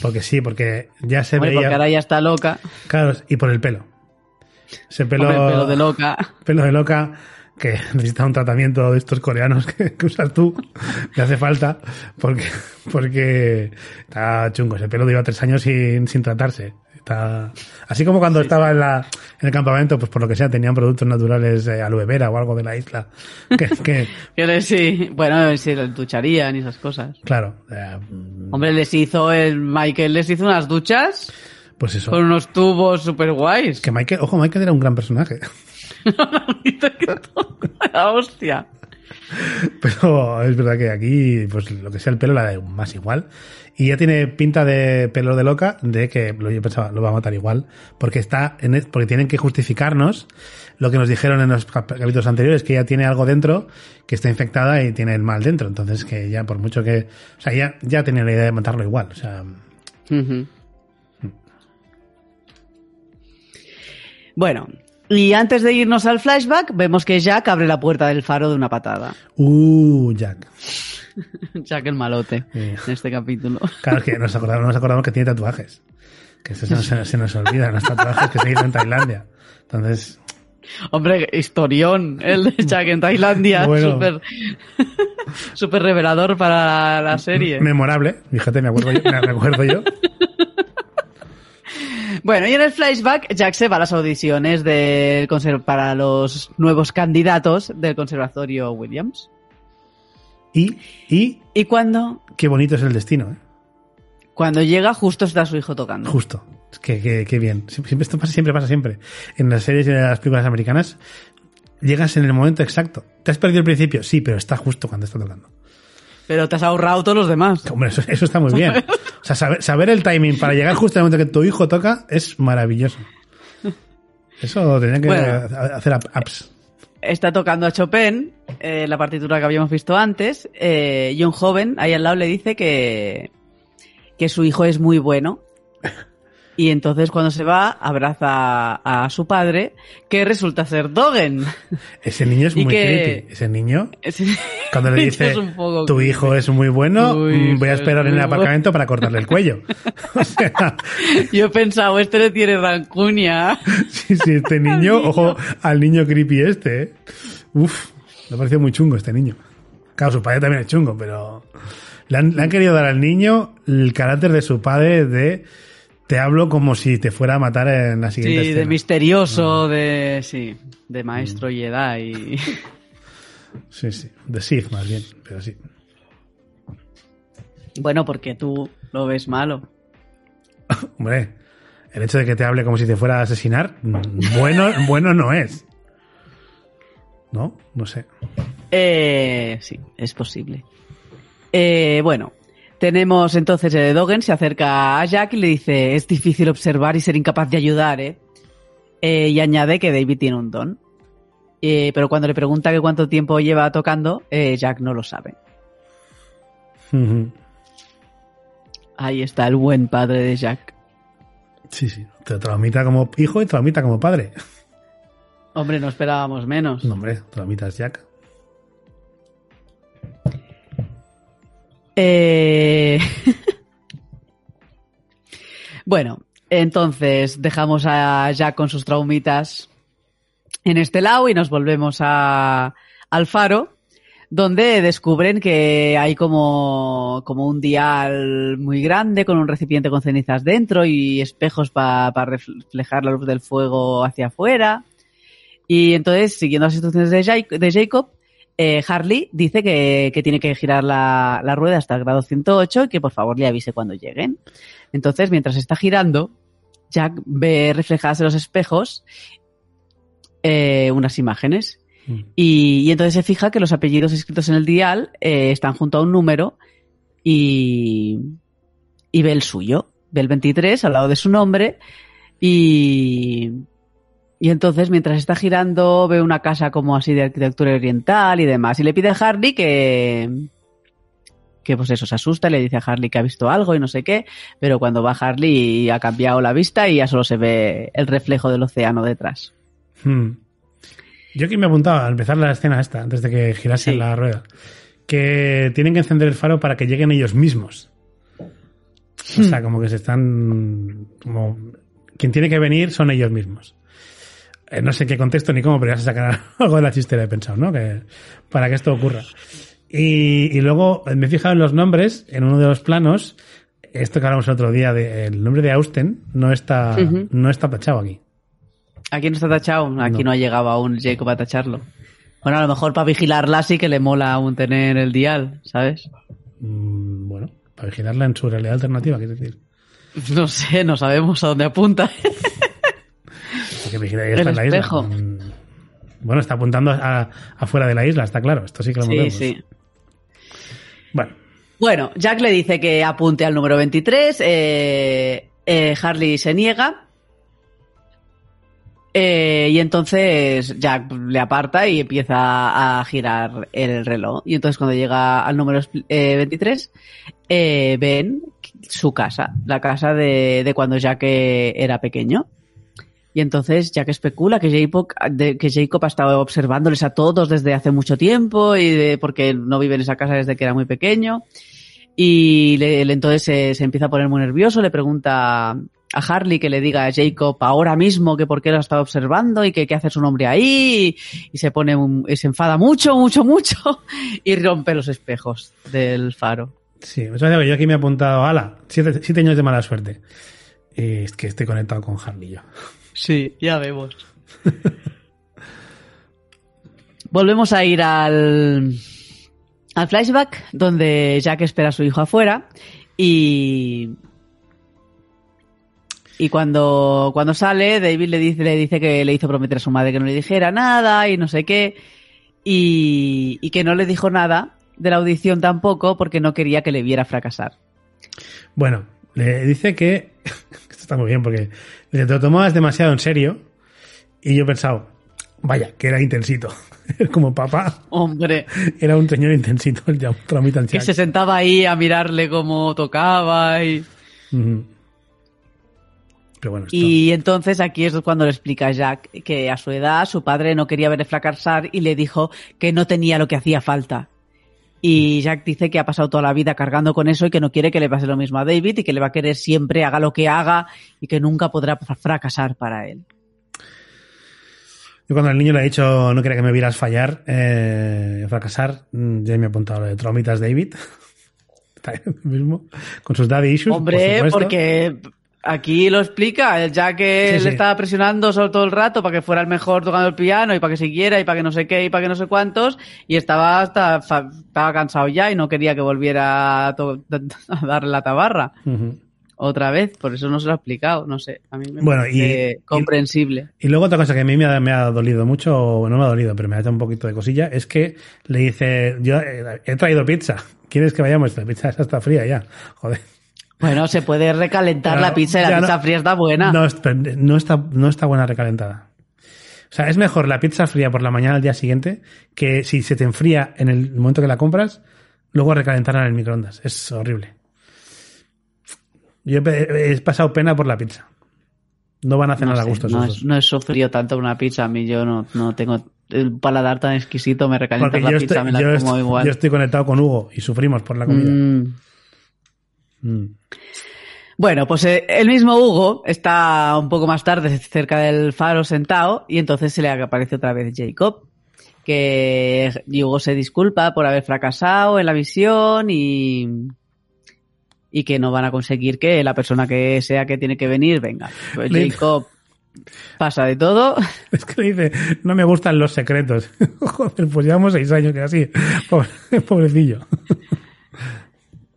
Porque sí, porque ya se ve. Porque ahora ya está loca. Claro, y por el pelo. Ese pelo, pelo de loca. Pelo de loca que necesita un tratamiento de estos coreanos que, usas tú, le hace falta, porque, porque está chungo. Ese pelo lleva tres años sin, sin tratarse. Está... Así como cuando estaba en, la, en el campamento, pues por lo que sea, tenían productos naturales de aloe vera o algo de la isla. Que, que, Que le- sí, bueno, se ducharían y esas cosas. claro, eh, Hombre, les hizo, el Michael les hizo unas duchas pues eso. con unos tubos super guays. Que Michael, ojo, Michael era un gran personaje. La hostia. Pero es verdad que aquí, pues lo que sea el pelo, la da más igual. Y ya tiene pinta de pelo de loca, de que lo, yo pensaba, lo va a matar igual, porque está en, porque tienen que justificarnos lo que nos dijeron en los cap- capítulos anteriores, que ya tiene algo dentro, que está infectada y tiene el mal dentro. Entonces que ya por mucho que, o sea, ya, ya tenía la idea de matarlo igual. O sea, Ujú. Bueno, y antes de irnos al flashback, vemos que Jack abre la puerta del faro de una patada. uh, Jack. Jack el malote Sí. en este capítulo. Claro, es que nos acordamos, nos acordamos que tiene tatuajes. Que eso se, nos- se nos olvida, los tatuajes que se hizo en Tailandia. Entonces, Hombre, historión, el de Jack en Tailandia, Bueno. súper súper revelador para la serie. memorable. Fíjate, me acuerdo yo. Me acuerdo yo. Bueno, y en el flashback, Jack se va a las audiciones del para los nuevos candidatos del Conservatorio Williams. Y, y Y cuando, qué bonito es el destino, ¿eh? cuando llega, justo está su hijo tocando. Justo. Que, que bien. Siempre, esto pasa, siempre pasa siempre. En las series y en las películas americanas, llegas en el momento exacto. ¿Te has perdido el principio? Sí, pero está justo cuando está tocando. Pero te has ahorrado todos los demás. Hombre, eso, eso está muy bien. O sea, saber, saber el timing para llegar justo en el momento que tu hijo toca es maravilloso. Eso tendrían que Bueno. hacer ap- apps. Está tocando a Chopin, eh, la partitura que habíamos visto antes, eh, y un joven ahí al lado le dice que, que su hijo es muy bueno. Y entonces cuando se va, abraza a su padre, que resulta ser Dogen. Ese niño es muy que- creepy. Ese niño, Ese- cuando le dice, tu hijo es muy bueno, mm, voy a esperar es en el muy bueno". aparcamiento para cortarle el cuello. O sea, Yo he pensado, este le tiene rancunia. sí, sí, este niño, ojo al niño creepy este, ¿eh? Uf, me ha parecido muy chungo este niño. Claro, su padre también es chungo, pero le han, le han querido dar al niño el carácter de su padre de te hablo como si te fuera a matar en la siguiente Sí, de misterioso, de, sí, de maestro Jedi. Sí, sí, de Sith más bien, pero sí. Bueno, porque tú lo ves malo. Hombre, el hecho de que te hable como si te fuera a asesinar, mm, bueno, bueno no es. ¿No? No sé. Eh, sí, es posible. Eh, bueno, tenemos entonces eh, Dogen se acerca a Jack y le dice, es difícil observar y ser incapaz de ayudar, ¿eh? Eh, y añade que David tiene un don. Eh, pero cuando le pregunta que cuánto tiempo lleva tocando, eh, Jack no lo sabe. Ahí está el buen padre de Jack. Sí, sí. Te traumita como hijo y traumita como padre. Hombre, no esperábamos menos. No, hombre, traumitas Jack. Eh, bueno, entonces dejamos a Jack con sus traumitas en este lado y nos volvemos a, al faro, donde descubren que hay como, como un dial muy grande con un recipiente con cenizas dentro y espejos para reflejar la luz del fuego hacia afuera. Y entonces, siguiendo las instrucciones de, Jac- de Jacob, eh, Harley dice que, que tiene que girar la, la rueda hasta el grado 108 y que por favor le avise cuando lleguen. Entonces, mientras está girando, Jack ve reflejadas en los espejos eh, unas imágenes. Mm. Y, y entonces se fija que los apellidos escritos en el dial eh, están junto a un número y, y ve el suyo. Ve el 23 al lado de su nombre y, y entonces mientras está girando ve una casa como así de arquitectura oriental y demás. Y le pide a Harley que, que pues eso, se asusta, le dice a Harley que ha visto algo y no sé qué, pero cuando va Harley ha cambiado la vista y ya solo se ve el reflejo del océano detrás. Hmm. Yo aquí me apuntaba al empezar la escena esta, antes de que girase Sí. la rueda, que tienen que encender el faro para que lleguen ellos mismos. O sea, como que se están. Como. Quien tiene que venir son ellos mismos. Eh, no sé en qué contexto ni cómo, pero ya se sacará algo de la chistera, he pensado, ¿no? Que, para que esto ocurra. Y, y luego me he fijado en los nombres, en uno de los planos, esto que hablamos el otro día, de, el nombre de Austen no está, no está tachado aquí. Aquí no está tachado, aquí No. no, ha llegado aún Jacob a tacharlo. Bueno, a lo mejor para vigilarla sí que le mola aún tener el dial, ¿sabes? Mm, bueno, para vigilarla en su realidad alternativa, quiero decir. No sé, no sabemos a dónde apunta. Porque vigilar está en la isla. Mm, Bueno, está apuntando a- afuera de la isla, está claro. Esto sí que lo sí, sí. Bueno, Bueno, Jack le dice que apunte al número 23. eh, eh, Harley se niega. eh, y entonces Jack le aparta y empieza a girar el reloj. Y entonces cuando llega al número eh, 23, eh, ven su casa, la casa de, de cuando Jack era pequeño. Y entonces Jack especula que Jacob, que Jacob ha estado observándoles a todos desde hace mucho tiempo y de, porque no vive en esa casa desde que era muy pequeño. Y le- entonces se, empieza a poner muy nervioso, le pregunta a Harley que le diga a Jacob ahora mismo que por qué lo ha estado observando y que qué hace su nombre ahí y se pone un- y se enfada mucho, mucho, mucho y rompe los espejos del faro. sí, yo aquí me he apuntado, ala, siete, siete años de mala suerte. Y es que estoy conectado con Harley yo. Sí, ya vemos. Volvemos a ir al, al flashback donde Jack espera a su hijo afuera y y cuando, cuando sale David le dice, le dice que le hizo prometer a su madre que no le dijera nada y no sé qué y, y que no le dijo nada de la audición tampoco porque no quería que le viera fracasar. Bueno, le dice que. Está muy bien porque. Te lo tomabas demasiado en serio. Y yo he pensado, vaya, que era intensito. Como papá, Hombre, era un señor intensito el Tramitan que se sentaba ahí a mirarle cómo tocaba y... Pero bueno, esto- Y entonces aquí es cuando le explica a Jack que a su edad su padre no quería verle fracasar y le dijo que no tenía lo que hacía falta. Y Jack dice que ha pasado toda la vida cargando con eso y que no quiere que le pase lo mismo a David y que le va a querer siempre, haga lo que haga y que nunca podrá fracasar para él. Yo cuando el niño le ha dicho no quería que me vieras fallar, eh, fracasar, mm, ya me he apuntado lo de Tromitas David. Mismo. Con sus daddy issues. Hombre, porque aquí lo explica, Jack que Sí, estaba presionando sobre todo el rato para que fuera el mejor tocando el piano y para que siguiera y para que no sé qué y para que no sé cuántos y estaba hasta estaba cansado ya y no quería que volviera a, a darle la tabarra otra vez, por eso no se lo ha explicado, no sé, a mí me Bueno, parece y- comprensible. Y luego otra cosa que a mí me ha, me ha dolido mucho, o no me ha dolido, pero me ha hecho un poquito de cosilla, es que le dice, yo eh, he traído pizza, ¿quieres que vayamos? La pizza está fría ya, joder. Bueno, se puede recalentar la pizza y la pizza no- fría está buena. No, es- pero no está, no está buena recalentada. O sea, es mejor la pizza fría por la mañana al día siguiente que si se te enfría en el momento que la compras, luego recalentarla en el microondas. Es horrible. Yo he, pasado pena por la pizza. No van a cenar no, a sé, gusto no, esos no he sufrido tanto una pizza, a mí yo no, no tengo el paladar tan exquisito, me recalienta la pizza, estoy, me la yo como estoy- igual. yo estoy conectado con Hugo y sufrimos por la comida. Mm. Mm. Bueno, pues eh, el mismo Hugo está un poco más tarde cerca del faro sentado y entonces se le aparece otra vez Jacob. Que Hugo se disculpa por haber fracasado en la visión y, y que no van a conseguir que la persona que sea que tiene que venir venga. Pues Jacob pasa de todo. Es que le dice, no me gustan los secretos. Joder, pues llevamos seis años que así. Pobre- pobrecillo.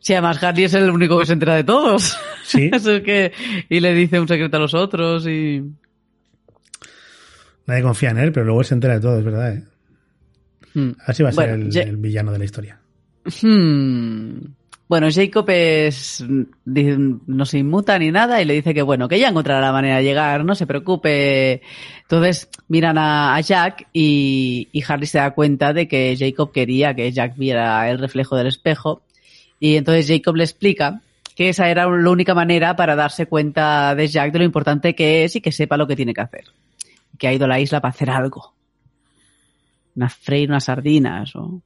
Si además Harry es el único que se entera de todos. Sí. Eso es que, y le dice un secreto a los otros y... Nadie confía en él, pero luego se entera de todo, es verdad. ¿eh? Hmm. Así va a ser el, villano de la historia. Hmm. Bueno, Jacob es, no se inmuta ni nada y le dice que bueno, que ya encontrará la manera de llegar, no se preocupe. Entonces miran a, a Jack y, y Harry se da cuenta de que Jacob quería que Jack viera el reflejo del espejo y entonces Jacob le explica que esa era la única manera para darse cuenta de Jack de lo importante que es y que sepa lo que tiene que hacer. Que ha ido a la isla para hacer algo. Una freír unas sardinas o...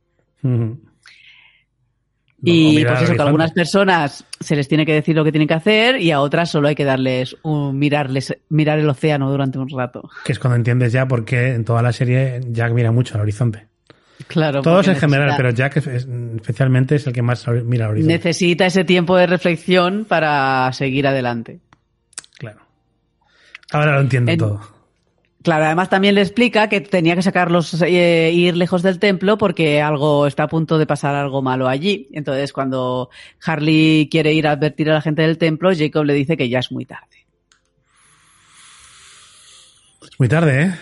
Y pues eso, que a algunas personas se les tiene que decir lo que tienen que hacer y a otras solo hay que darles un mirarles, mirar el océano durante un rato. Que es cuando entiendes ya por qué en toda la serie Jack mira mucho al horizonte. Claro. Todos en general, pero Jack es- es- especialmente es el que más mira al horizonte. Necesita ese tiempo de reflexión para seguir adelante. Claro. Ahora lo entiendo En- todo. Claro, además también le explica que tenía que sacarlos e ir lejos del templo porque algo está a punto de pasar algo malo allí. Entonces, cuando Harley quiere ir a advertir a la gente del templo, Jacob le dice que ya es muy tarde. Es muy tarde, ¿eh?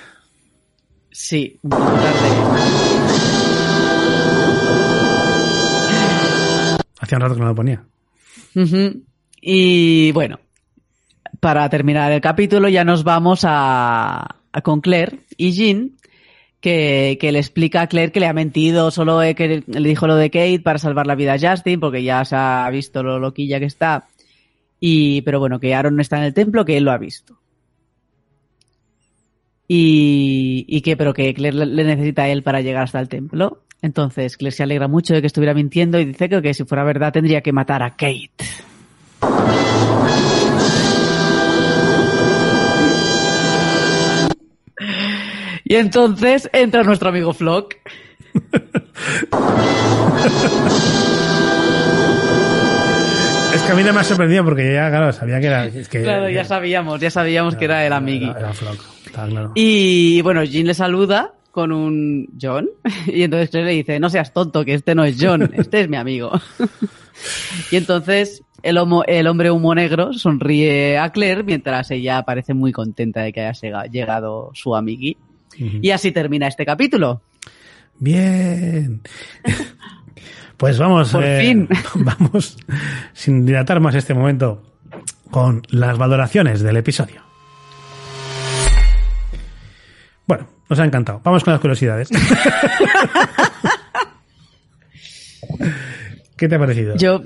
Sí, poco tarde. Hacía un rato que no lo ponía. Y bueno, para terminar el capítulo ya nos vamos a, con Claire y Jean, que, le explica a Claire que le ha mentido, solo que le dijo lo de Kate para salvar la vida a Justin, porque ya se ha visto lo loquilla que está. Y, pero bueno, que Aaron no está en el templo, que él lo ha visto. Y, y que, pero que Claire le necesita a él para llegar hasta el templo. Entonces, Claire se alegra mucho de que estuviera mintiendo y dice que, que si fuera verdad tendría que matar a Kate. Y entonces entra nuestro amigo Flock. Es que a mí no me ha sorprendido porque ya, claro, sabía que era. es que- Claro, ya sabíamos, ya sabíamos que era el amigui. Era, era Flock, está claro. Y bueno, Jean le saluda con un John. Y entonces Claire le dice, no seas tonto, que este no es John, este es mi amigo. Y entonces el, homo- el hombre humo negro sonríe a Claire mientras ella parece muy contenta de que haya llega- llegado su amigui. Y así termina este capítulo. Bien. Pues vamos, Por eh, fin. vamos, sin dilatar más este momento, con las valoraciones del episodio. Nos ha encantado. Vamos con las curiosidades. ¿Qué te ha parecido? Yo.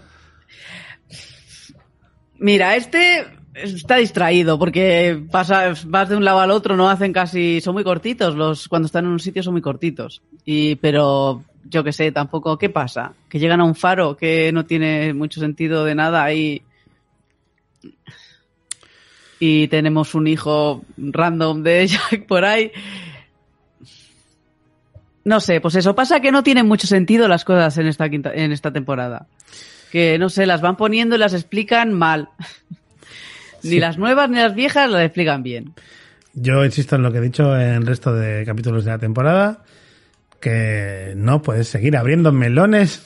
Mira, este está distraído porque pasa, vas de un lado al otro, no hacen casi, son muy cortitos, los, cuando están en un sitio son muy cortitos. Y, pero, yo qué sé, tampoco, ¿qué pasa? Que llegan a un faro que no tiene mucho sentido de nada y, y tenemos un hijo random de Jack por ahí. No sé, pues eso pasa que no tienen mucho sentido las cosas en esta quinta, en esta temporada. Que no sé, las van poniendo y las explican mal. Ni Sí. las nuevas ni las viejas las explican bien. Yo insisto en lo que he dicho en el resto de capítulos de la temporada, que no puedes seguir abriendo melones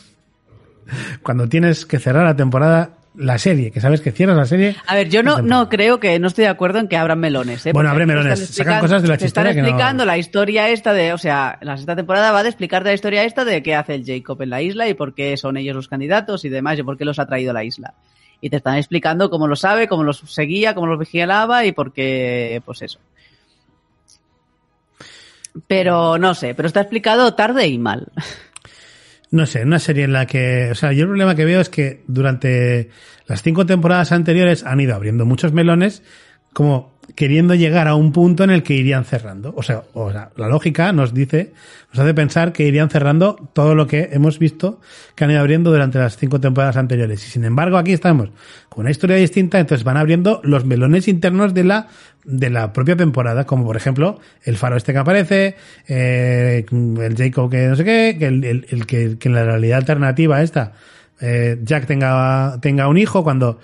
cuando tienes que cerrar la temporada, la serie, que sabes que cierras la serie. A ver, yo no, temporada. no creo que, no estoy de acuerdo en que abran melones. ¿eh? Bueno, Porque abre te melones, están sacan cosas de la están historia que no- explicando la historia esta de, o sea, la sexta temporada va de explicarte la historia esta de qué hace el Jacob en la isla y por qué son ellos los candidatos y demás y por qué los ha traído a la isla. Y te están explicando cómo lo sabe, cómo los seguía, cómo los vigilaba y por qué, pues eso. Pero no sé, pero está explicado tarde y mal. No sé, una serie en la que, o sea, yo el problema que veo es que durante las cinco temporadas anteriores han ido abriendo muchos melones, como queriendo llegar a un punto en el que irían cerrando. O sea, o sea, la lógica nos dice, nos hace pensar que irían cerrando todo lo que hemos visto que han ido abriendo durante las cinco temporadas anteriores. Y sin embargo, aquí estamos con una historia distinta, entonces van abriendo los melones internos de la de la propia temporada, como por ejemplo el faro este que aparece, eh, el Jacob que no sé qué, que el, el- el que, que en la realidad alternativa esta eh, Jack tenga, tenga un hijo cuando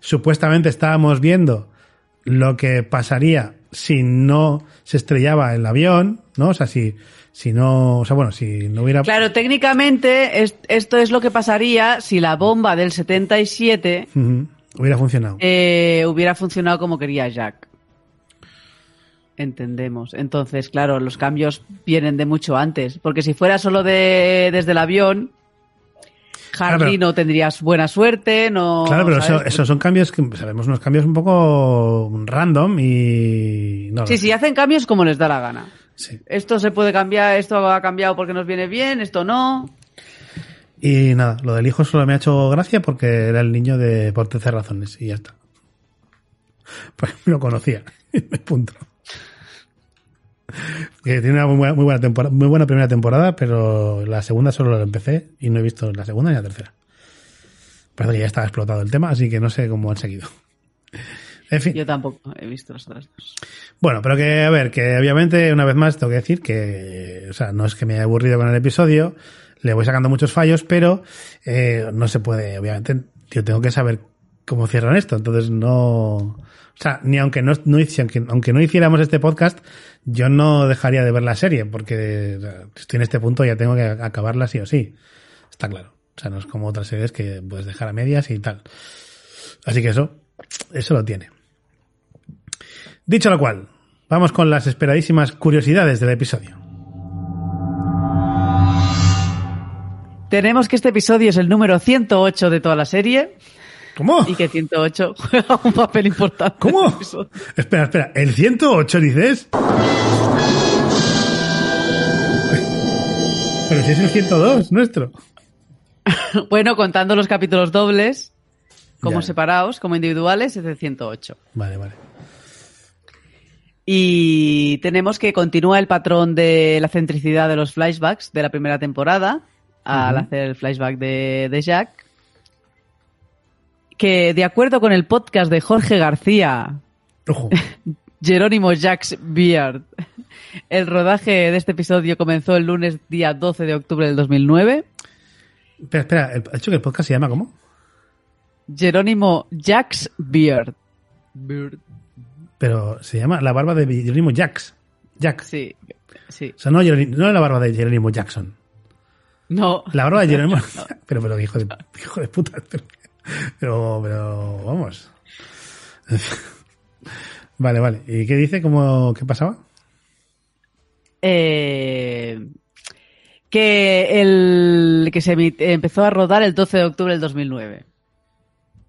supuestamente estábamos viendo lo que pasaría si no se estrellaba el avión, ¿no? O sea, si, si no, o sea, bueno, si no hubiera... Claro, técnicamente es- esto es lo que pasaría si la bomba del 77 Ujú, hubiera funcionado. eh, hubiera funcionado como quería Jack. Entendemos. Entonces, claro, los cambios vienen de mucho antes. Porque si fuera solo de, desde el avión, Harley pero- no tendrías buena suerte, no. Claro, pero eso, esos son cambios que sabemos unos cambios un poco random y no Sí, sé. sí, hacen cambios como les da la gana. Sí. Esto se puede cambiar, esto ha cambiado porque nos viene bien, esto no. Y nada, lo del hijo solo me ha hecho gracia porque era el niño de por 13 razones y ya está. Pues lo conocía. Punto. Que tiene una muy buena, muy buena temporada, muy buena primera temporada, pero la segunda solo la empecé y no he visto la segunda ni la tercera. Parece que ya estaba explotado el tema, así que no sé cómo han seguido. En fin. Yo tampoco he visto las otras dos. Bueno, pero que, a ver, que obviamente, una vez más, tengo que decir que, o sea, no es que me haya aburrido con el episodio, le voy sacando muchos fallos, pero eh, no se puede, obviamente, yo tengo que saber cómo cierran esto, entonces no, o sea, ni aunque no, no aunque, no hiciéramos este podcast, yo no dejaría de ver la serie, porque estoy en este punto ya tengo que acabarla sí o sí. Está claro. O sea, no es como otras series que puedes dejar a medias y tal. Así que eso, eso lo tiene. Dicho lo cual, vamos con las esperadísimas curiosidades del episodio. Tenemos que este episodio es el número 108 de toda la serie ¿Cómo? y que 108 juega un papel importante. ¿Cómo? Espera, espera, ¿el 108 dices? Pero si es el 102 nuestro. Bueno, contando los capítulos dobles, como Ya. separados, como individuales, es el 108. Vale, vale. Y tenemos que continúa el patrón de la centricidad de los flashbacks de la primera temporada, al hacer el flashback de, de Jack. Que de acuerdo con el podcast de Jorge García, Ojo. Jerónimo Jacks Beard, el rodaje de este episodio comenzó el lunes día 12 de octubre del 2009. Espera, espera, ¿el- ¿has dicho que el podcast se llama cómo? Jerónimo Jacks Beard. Beard. Pero se llama La barba de Jerónimo Jax. Jack. Sí, sí. O sea, no, Jerónimo- no la barba de Jerónimo Jackson. No, La barba de Jerónimo. Pero, pero, hijo de, hijo de puta. Pero, pero, vamos. Vale, vale. ¿Y qué dice? ¿Cómo, qué pasaba? eh, que el que se empezó a rodar el 12 de octubre del 2009.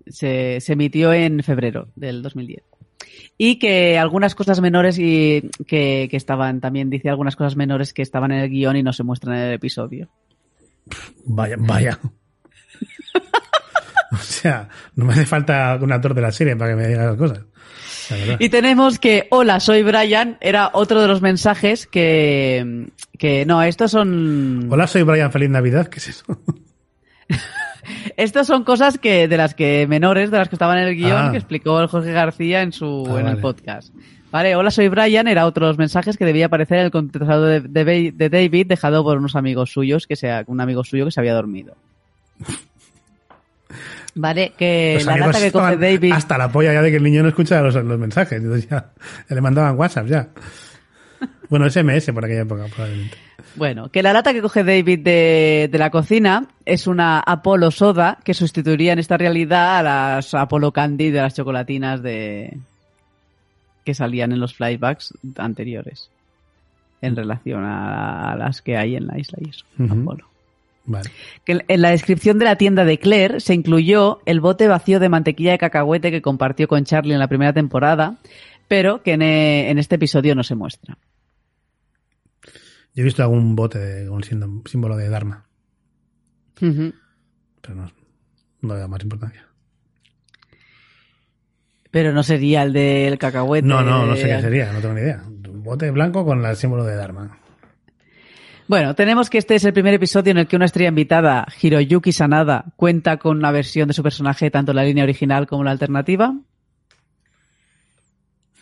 Se, se emitió en febrero del 2010. Y que algunas cosas menores y que, que estaban, también dice algunas cosas menores que estaban en el guion y no se muestran en el episodio. Vaya, vaya. o sea, no me hace falta un actor de la serie para que me diga las cosas. Y tenemos que, hola, soy Brian, era otro de los mensajes que, que no, estos son... Hola, soy Brian. Feliz Navidad. ¿Qué es eso? Estas son cosas que de las que menores, de las que estaban en el guion, Ah. que explicó el Jorge García en su Ah, en el podcast. Vale, hola, soy Brian, era otros mensajes que debía aparecer en el contestador de, de de David dejado por unos amigos suyos, que sea un amigo suyo que se había dormido. Vale, que Los la lata que coge estaban David. Hasta la polla ya de que el niño no escucha los, los mensajes. Entonces ya, ya le mandaban WhatsApp ya. Bueno, SMS por aquella época, probablemente. Bueno, que la lata que coge David de, de la cocina es una Apollo Soda que sustituiría en esta realidad a las Apollo Candy de las chocolatinas de que salían en los flybacks anteriores en relación a, a las que hay en la isla y eso, Ujú. Apolo. Vale. Que en la descripción de la tienda de Claire se incluyó el bote vacío de mantequilla de cacahuete que compartió con Charlie en la primera temporada, pero que en, eh, en este episodio no se muestra. Yo he visto algún bote con símbolo- símbolo de Dharma, pero no, no le da más importancia. Pero no sería el del cacahuete. No, no, no sé qué sería, no tengo ni idea. Un bote blanco con el símbolo de Dharma. Bueno, tenemos que este es el primer episodio en el que una estrella invitada, Hiroyuki Sanada, cuenta con una versión de su personaje tanto la línea original como la alternativa.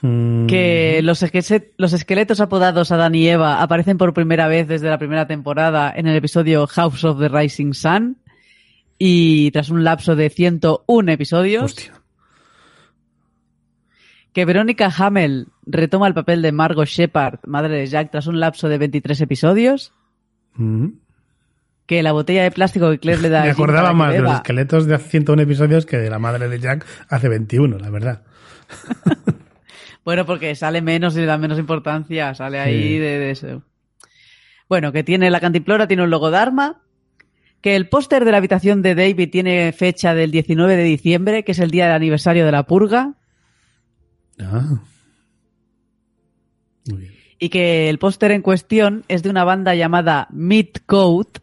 Mm, Que los, esque- los esqueletos apodados Adán y Eva aparecen por primera vez desde la primera temporada en el episodio House of the Rising Sun. Y tras un lapso de 101 episodios, Hostia. que Verónica Hamel retoma el papel de Margot Shepard, madre de Jack, tras un lapso de 23 episodios. Mm. Que la botella de plástico que Claire le da a Me acordaba que más de los esqueletos de hace 101 episodios que de la madre de Jack hace 21, la verdad. Bueno, porque sale menos y le da menos importancia, sale ahí Sí. de, de eso. Bueno, que tiene la cantimplora, tiene un logo de arma, que el póster de la habitación de David tiene fecha del 19 de diciembre, que es el día del aniversario de la purga, Ah. Muy bien. y que el póster en cuestión es de una banda llamada Midcoat,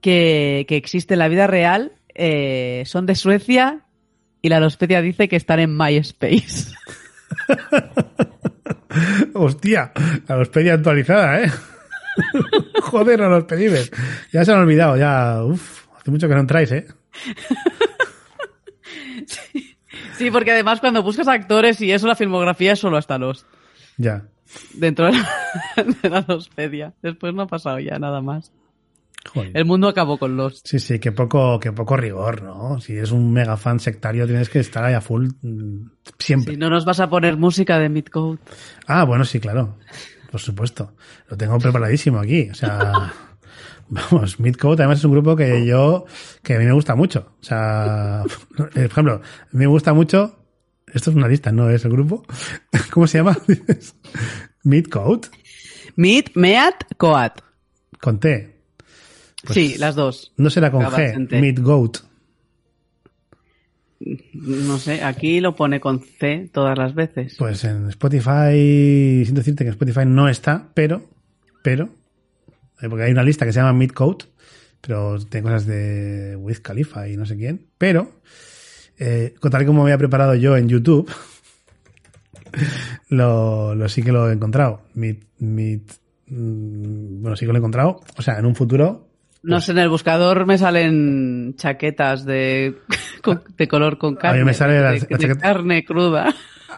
que, que existe en la vida real, eh, son de Suecia, y la Lospedia dice que están en MySpace. Hostia, la Lospedia actualizada, ¿eh? Joder, a los pedibles. Ya se han olvidado, ya. Uf, hace mucho que no entráis, ¿eh? Sí, porque además cuando buscas actores y eso, la filmografía solo hasta los. Ya. Dentro de la, de la Lostpedia. Después no ha pasado ya nada más. Joder. El mundo acabó con los. Sí, sí, qué poco, qué poco rigor, ¿no? Si eres un mega fan sectario, tienes que estar ahí a full mm, siempre. Si no nos vas a poner música de Midcode. Ah, bueno, sí, claro. Por supuesto. Lo tengo preparadísimo aquí. O sea, vamos, Midcode además es un grupo que yo, que a mí me gusta mucho. O sea, por ejemplo, me gusta mucho. Esto es una lista, ¿no es el grupo? ¿Cómo se llama? Midcode. Mid, Meat, Coat. Con T. Pues sí, las dos. No será con G. en T. Midgoat. No sé, aquí lo pone con C todas las veces. Pues en Spotify, siento decirte que en Spotify no está, pero, pero, eh, porque hay una lista que se llama Midcoat, pero tiene cosas de Wiz Khalifa y no sé quién, pero, eh, tal y como me había preparado yo en YouTube, lo, lo sí que lo he encontrado. Mm, bueno, sí que lo he encontrado. O sea, en un futuro, No sé, en el buscador me salen chaquetas de, con- de color con A carne. mí me sale la- de, la de chaqueta- carne cruda.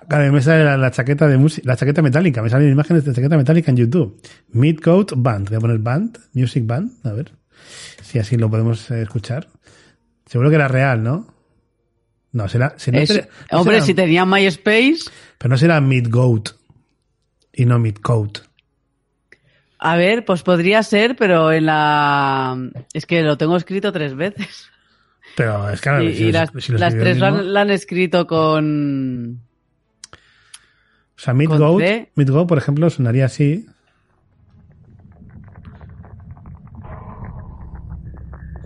Cada vez me sale la, la chaqueta de música, la chaqueta metálica, me salen imágenes de chaqueta metálica en YouTube. Midcoat Band, voy a poner Band, Music Band, a ver si así lo podemos eh, escuchar. Seguro que era real, ¿no? No, será, si no Es- será- no hombre, será- si tenía MySpace, pero no será Midgoat y no Midcoat. a ver, pues podría ser, pero en la... Es que lo tengo escrito tres veces. Pero es claro, y si y lo- las, si las tres la han, han escrito con... O sea, Midgoat. Midgoat, por ejemplo, sonaría así.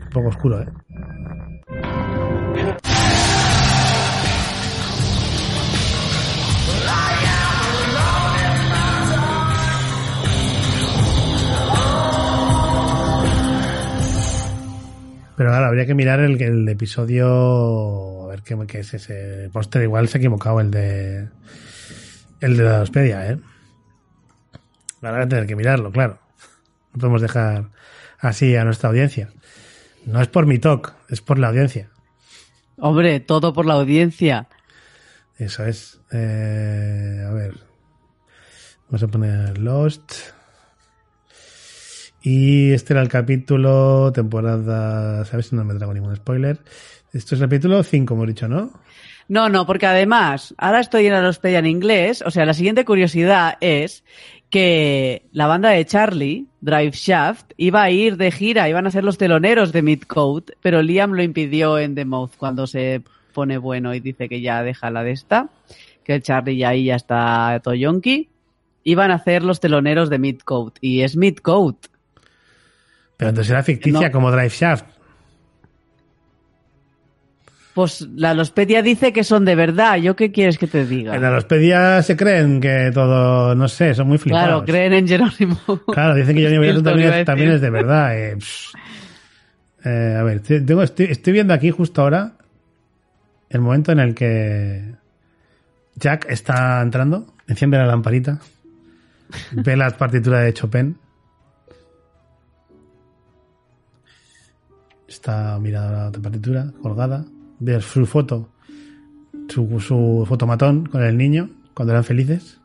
Un poco oscuro, ¿eh? Pero ahora habría que mirar el, el episodio. A ver qué, qué es ese póster. Igual se ha equivocado el de. El de la hospedia, ¿eh? Ahora voy a tener que mirarlo, claro. No podemos dejar así a nuestra audiencia. No es por mi talk, es por la audiencia. Hombre, todo por la audiencia. Eso es. Eh, a ver. Vamos a poner Lost. Y este era el capítulo, temporada, ¿sabes? No me trago ningún spoiler. Esto es el capítulo 5, hemos dicho, ¿no? No, no, porque además, ahora estoy en la Lospedia en inglés, o sea, la siguiente curiosidad es que la banda de Charlie, Drive Shaft, iba a ir de gira, iban a ser los teloneros de Midcoat, pero Liam lo impidió en The Mouth cuando se pone bueno y dice que ya deja la de esta, que Charlie ya ahí ya está toyonki. Iban a hacer los teloneros de Midcoat, y es Midcoat. Pero entonces era ficticia No. como Drive Shaft. Pues la Lospedia dice que son de verdad, ¿yo qué quieres que te diga? En la Hospedia se creen que todo, no sé, son muy flipados. Claro, creen en Jerónimo. Claro, dicen que Johnny Esto también, también es de verdad. eh. Eh, a ver, te- tengo, estoy, estoy viendo aquí justo ahora el momento en el que Jack está entrando, enciende la lamparita, ve la partitura de Chopin, está mirando la otra partitura, colgada, ve su foto, su, su fotomatón con el niño, cuando eran felices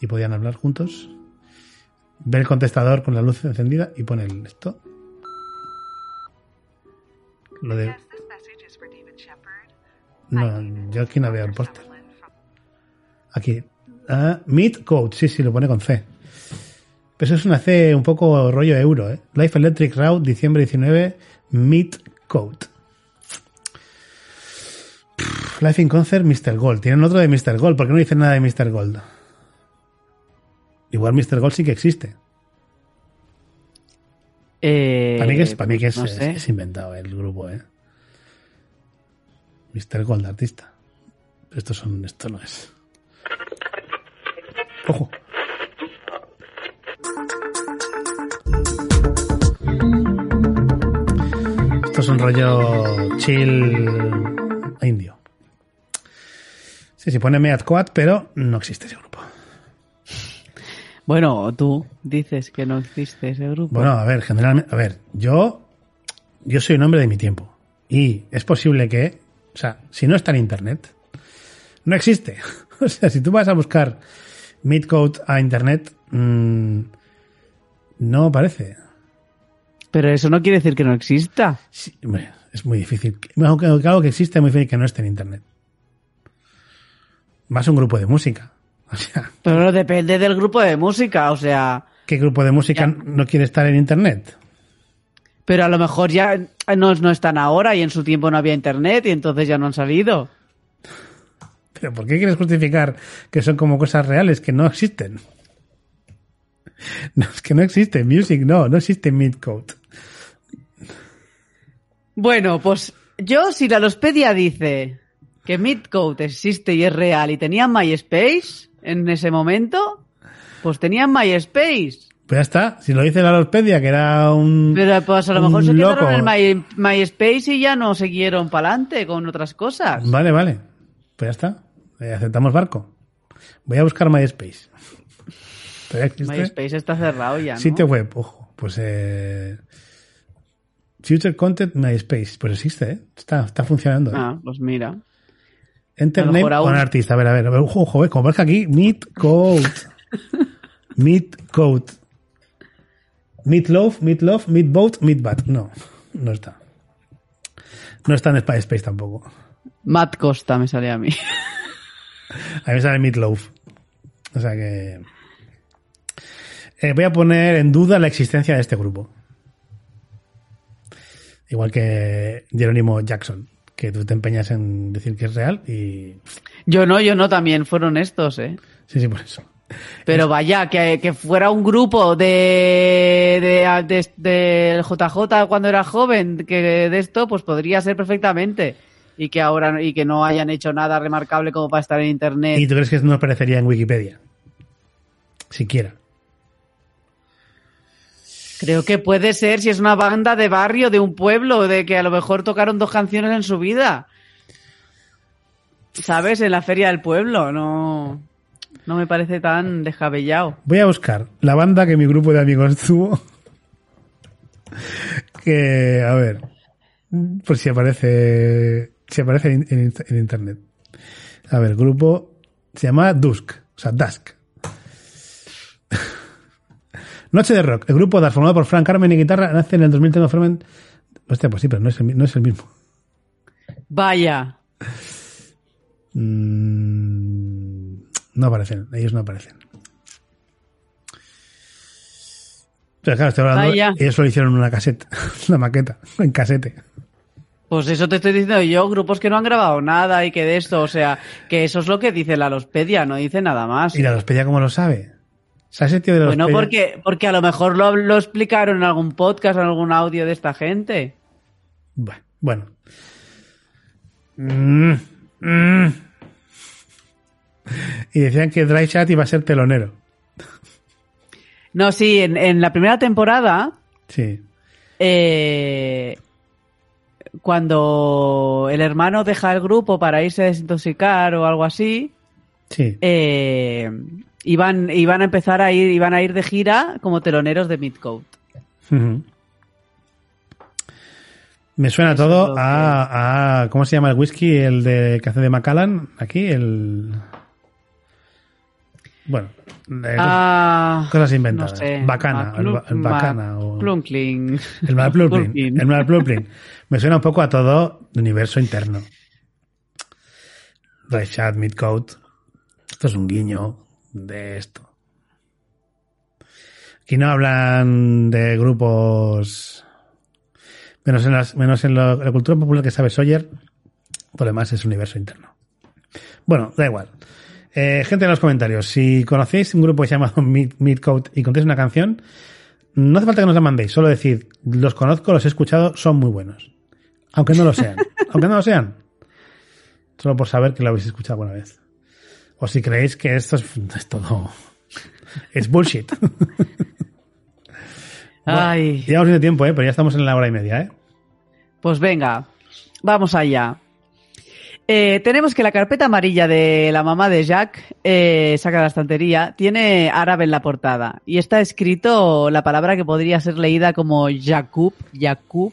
y podían hablar juntos ve el contestador con la luz encendida y pone el esto. Lo de. No, yo aquí no veo el póster. Aquí. Ah, Meet Code, sí, sí, lo pone con C. Pero eso es una C un poco rollo euro, ¿eh? Life Electric Route, diciembre 19, Meet Code. Life in Concert, Mr. Gold. Tienen otro de Mr. Gold, ¿por qué no dicen nada de Mr. Gold? Igual Mr. Gold sí que existe. Eh, Para mí que es, para mí que es, no es- sé. es inventado el grupo, ¿eh? Mr. Gold, artista. Pero esto, son, esto no es. Ojo. Un rollo chill indio. Sí, se pone Meat Coat, pero no existe ese grupo. Bueno, tú dices que no existe ese grupo. Bueno, a ver, generalmente, a ver, yo, yo soy un hombre de mi tiempo. Y es posible que O sea, si no está en internet, no existe. O sea, si tú vas a buscar Midcode a internet, mmm, no aparece. Pero eso no quiere decir que no exista. Sí, es muy difícil. Aunque algo que existe es muy difícil que no esté en internet. Vas a un grupo de música. O sea, Pero depende del grupo de música, o sea. ¿qué grupo de música Ya. no quiere estar en internet? Pero a lo mejor ya no, no están ahora y en su tiempo no había internet y entonces ya no han salido. ¿Pero por qué quieres justificar que son como cosas reales que no existen? No, es que no existe Music, no, no existe Midcode. Bueno, pues yo si la Lospedia dice que Midcode existe y es real y tenían MySpace en ese momento, pues tenían MySpace. Pues ya está, si lo dice la Lospedia, que era un. Pero pues a lo mejor se loco. quedaron en My- MySpace y ya no siguieron para adelante con otras cosas. Vale, vale. Pues ya está. Eh, aceptamos barco. Voy a buscar MySpace. ¿Todavía existe? MySpace está cerrado ya, ¿no? Sitio web, ojo. Pues eh, Future Content MySpace. Pues existe, ¿eh? Está, está funcionando. ¿eh? Ah, pues mira. Enter name mejor aún- on artist. A ver, a ver. a ver, Ojo, ojo, eh, como marca aquí, Meet Code. Meet Code. Meet Love, Meet Love, Meet Boat, Meet Bat. No, no está. No está en MySpace tampoco. Matt Costa me sale a mí. A mí me sale Meet Love. O sea que. Eh, voy a poner en duda la existencia de este grupo. Igual que Jerónimo Jackson, que tú te empeñas en decir que es real y. Yo no, yo no, también fueron estos, ¿eh? Sí, sí, por eso. Pero vaya, que, que fuera un grupo de, de, de- del JJ cuando era joven, que de esto, pues podría ser perfectamente. Y que ahora, y que no hayan hecho nada remarcable como para estar en internet. ¿Y tú crees que no aparecería en Wikipedia? Siquiera. Creo que puede ser si es una banda de barrio, de un pueblo, de que a lo mejor tocaron dos canciones en su vida. ¿Sabes? En la feria del pueblo, no, no me parece tan descabellado. Voy a buscar la banda que mi grupo de amigos tuvo. que, a ver, por si aparece, si aparece en internet. A ver, grupo se llama Dusk, o sea, Dusk. Noche de Rock, el grupo Dusk, formado por Frank Carmen y guitarra, nace en el 2003 Ferment. Hostia, pues sí, pero no es el, no es el mismo. Vaya. Mm, no aparecen, ellos no aparecen. Pero claro, estoy hablando, Vaya. ellos solo hicieron una caseta, una maqueta, en casete. Pues eso te estoy diciendo yo, grupos que no han grabado nada y que de esto, o sea, que eso es lo que dice la Lospedia, no dice nada más. ¿Y la Lospedia cómo lo sabe? O sea, ese tío de la Bueno, porque, porque a lo mejor lo, lo explicaron en algún podcast, en algún audio de esta gente. Bueno. bueno. Mm, mm. Y decían que Dry Chat iba a ser telonero. No, sí, en, en la primera temporada, Sí. eh, cuando el hermano deja el grupo para irse a desintoxicar o algo así, Sí. eh, iban, iban a empezar a ir, iban a ir de gira como teloneros de Midcoat. Me suena Eso todo a, a- ¿Cómo se llama el whisky? El de que hace de Macallan. Aquí, el. Bueno. eh, Ah, cosas inventadas. No sé. Bacana, el ba- el bacana o- Plunkling. el Malplupling. Plupling. El. Me suena un poco a todo universo interno. Chat, Midcoat. Esto es un guiño de esto. Aquí no hablan de grupos. Menos en, las, menos en lo- la cultura popular que sabe Sawyer. Por lo demás es universo interno. Bueno, da igual. Eh, gente en los comentarios, si conocéis un grupo que se llama Mid, Midcoat y contéis una canción, no hace falta que nos la mandéis, solo decir, los conozco, los he escuchado, son muy buenos. Aunque no lo sean. aunque no lo sean. Solo por saber que lo habéis escuchado alguna vez. O si creéis que esto es, es todo. Es bullshit. Ay, Llevamos bien de tiempo, ¿eh? pero ya estamos en la hora y media. ¿eh? pues venga, vamos allá. Eh, tenemos que la carpeta amarilla de la mamá de Jack, eh, saca de la estantería, tiene árabe en la portada y está escrito la palabra que podría ser leída como Jakub, Jakub,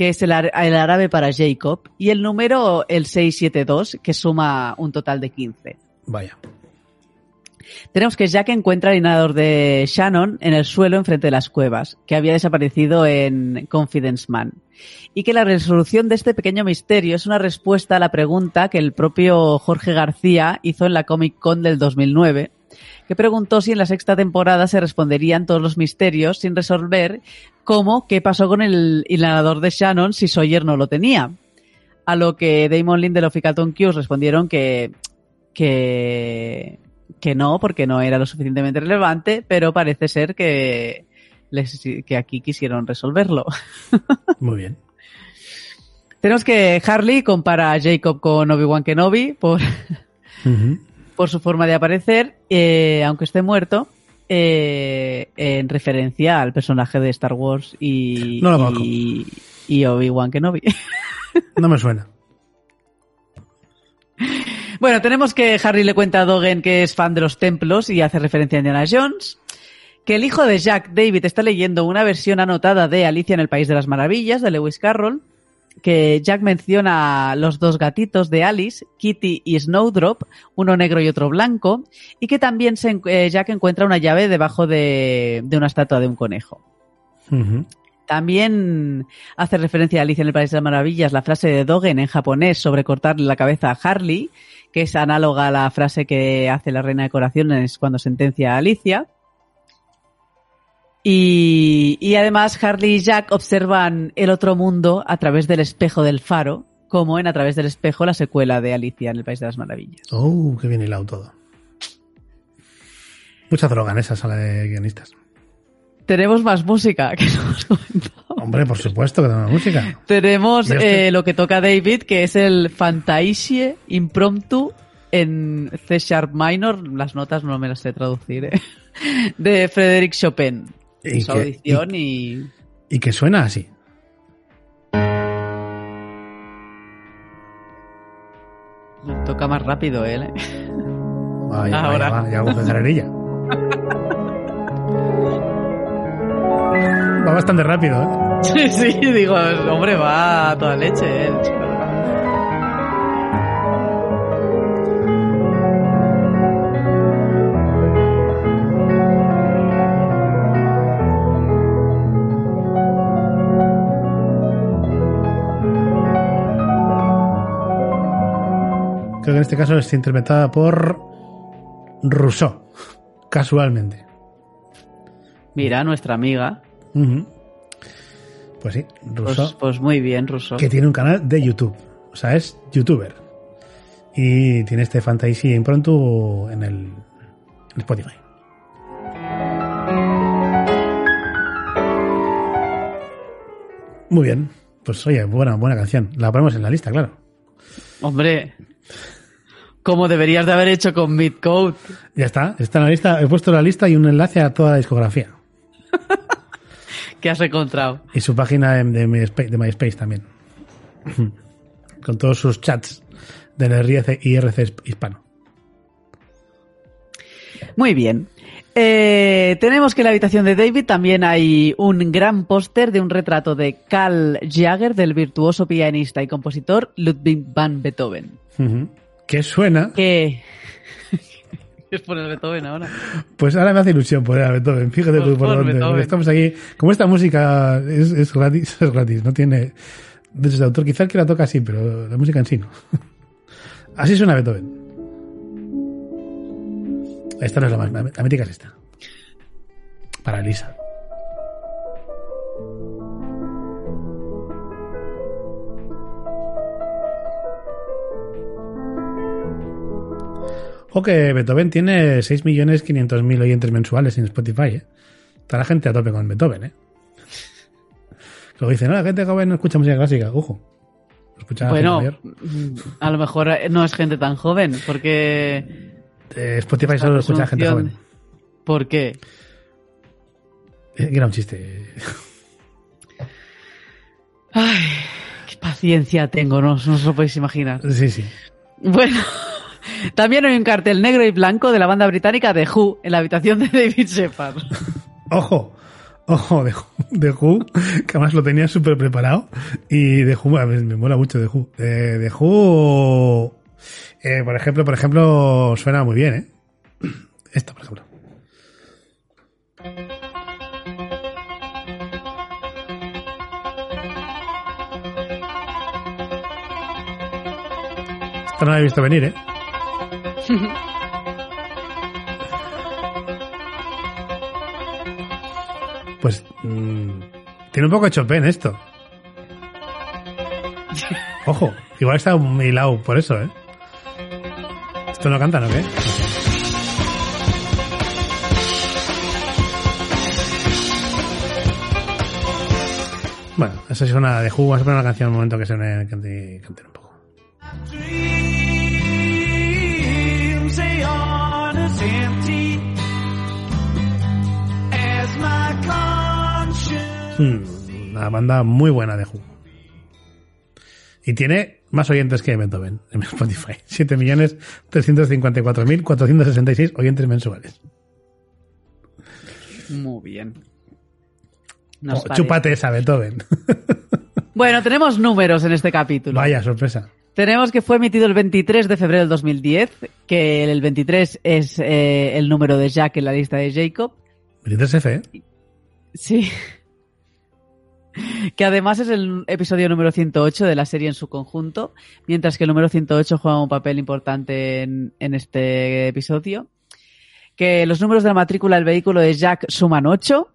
que es el, el árabe para Jacob, y el número el 672, que suma un total de 15. Vaya. Tenemos que Jack encuentra el inhalador de Shannon en el suelo enfrente de las cuevas, que había desaparecido en Confidence Man. Y que la resolución de este pequeño misterio es una respuesta a la pregunta que el propio Jorge García hizo en la Comic Con del 2009, que preguntó si en la sexta temporada se responderían todos los misterios sin resolver, como qué pasó con el inhalador de Shannon si Sawyer no lo tenía. A lo que Damon Lindelof y Carlton Cuse respondieron que, que, que no, porque no era lo suficientemente relevante, pero parece ser que, les, que aquí quisieron resolverlo. Muy bien. Tenemos que Harley compara a Jacob con Obi-Wan Kenobi por, por su forma de aparecer, eh, aunque esté muerto, eh, en referencia al personaje de Star Wars y, No y, y Obi-Wan Kenobi. No me suena. Bueno, tenemos que Harry le cuenta a Dogen que es fan de los templos y hace referencia a Indiana Jones. Que el hijo de Jack, David, está leyendo una versión anotada de Alicia en el País de las Maravillas, de Lewis Carroll. Que Jack menciona los dos gatitos de Alice, Kitty y Snowdrop, uno negro y otro blanco. Y que también se eh, Jack encuentra una llave debajo de, de una estatua de un conejo. También hace referencia a Alicia en el País de las Maravillas la frase de Dogen en japonés sobre cortarle la cabeza a Harley, que es análoga a la frase que hace la Reina de Corazones cuando sentencia a Alicia. Y, y además Harley y Jack observan el otro mundo a través del espejo del faro, como en A través del espejo, la secuela de Alicia en el País de las Maravillas. Oh, qué bien hilado todo. Mucha droga en esa sala de guionistas. Tenemos más música que no hemos comentado. Hombre, por supuesto que tenemos música. Tenemos eh, lo que toca David, que es el Fantaisie Impromptu en C Sharp Minor. Las notas no me las sé traducir, ¿eh? De Frédéric Chopin. Y que- audición y... Y que suena así. Toca más rápido él, ¿eh? Vaya, Ahora. vaya, va, ya coge carrerilla. Va bastante rápido, ¿eh? Sí, sí, digo, hombre, va a toda leche, ¿eh? Creo que en este caso está interpretada por Rousseau, casualmente. Mira, nuestra amiga. Pues sí, Rousseau, Pues, pues muy bien, Russo. que tiene un canal de YouTube. O sea, es youtuber. Y tiene este Fantasy Impronto en el en Spotify. Muy bien. Pues oye, buena, buena canción. La ponemos en la lista, claro. Hombre, como deberías de haber hecho con Midcode. Ya está, está en la lista. He puesto la lista y un enlace a toda la discografía. que has encontrado? Y su página de, de MySpace, de MySpace también. Con todos sus chats del IRC, hispano. Muy bien. Eh, tenemos que en la habitación de David también hay un gran póster de un retrato de Carl Jagger, del virtuoso pianista y compositor Ludwig van Beethoven. Ujú. Que suena. ¿Qué? ¿Quieres poner Beethoven ahora? Pues ahora me hace ilusión poner a Beethoven. Fíjate Pues tú por dónde. Beethoven. estamos aquí. Como esta música es, es gratis, es gratis. No tiene derechos de autor. Quizá el que la toca sí, pero la música en sí no. Así suena Beethoven. Esta no es la más. La mítica es esta. Para Lisa. O que Beethoven tiene 6.500.000 oyentes mensuales en Spotify, ¿eh? Está la gente a tope con Beethoven, ¿eh? Luego dicen, no, la gente joven no escucha música clásica. Ojo. Escucha gente Bueno, mayor. mm, a lo mejor no es gente tan joven, porque... Eh, Spotify solo la escucha gente joven. ¿Por qué? Eh, era un chiste. Ay, qué paciencia tengo, no, no os lo podéis imaginar. Sí, sí. Bueno, también hay un cartel negro y blanco de la banda británica The Who en la habitación de David Shepard. Ojo, Ojo, de, de Who, que además lo tenía súper preparado. Y de Who, ver, me mola mucho de Who. Eh, de Who, eh, por ejemplo, por ejemplo, suena muy bien, ¿eh? Esta, por ejemplo. Esta no la he visto venir, ¿eh? Pues mm, tiene un poco de Chopin esto. Ojo, igual está hilado por eso, ¿eh? ¿Esto no canta, no qué? Bueno, eso es una de jugo. Poner una canción un momento que se me cante, cante un poco. Una banda muy buena de jugo. Y tiene más oyentes que Beethoven en Spotify. 7.354.466 oyentes mensuales. Muy bien. Oh, chúpate esa, Beethoven. Bueno, tenemos números en este capítulo. Vaya sorpresa. Tenemos que fue emitido el 23 de febrero del 2010, que el 23 es eh, el número de Jack en la lista de Jacob. 23F, ¿eh? Sí. Que además es el episodio número 108 de la serie en su conjunto, mientras que el número 108 juega un papel importante en, este episodio. Que los números de la matrícula del vehículo de Jack suman 8.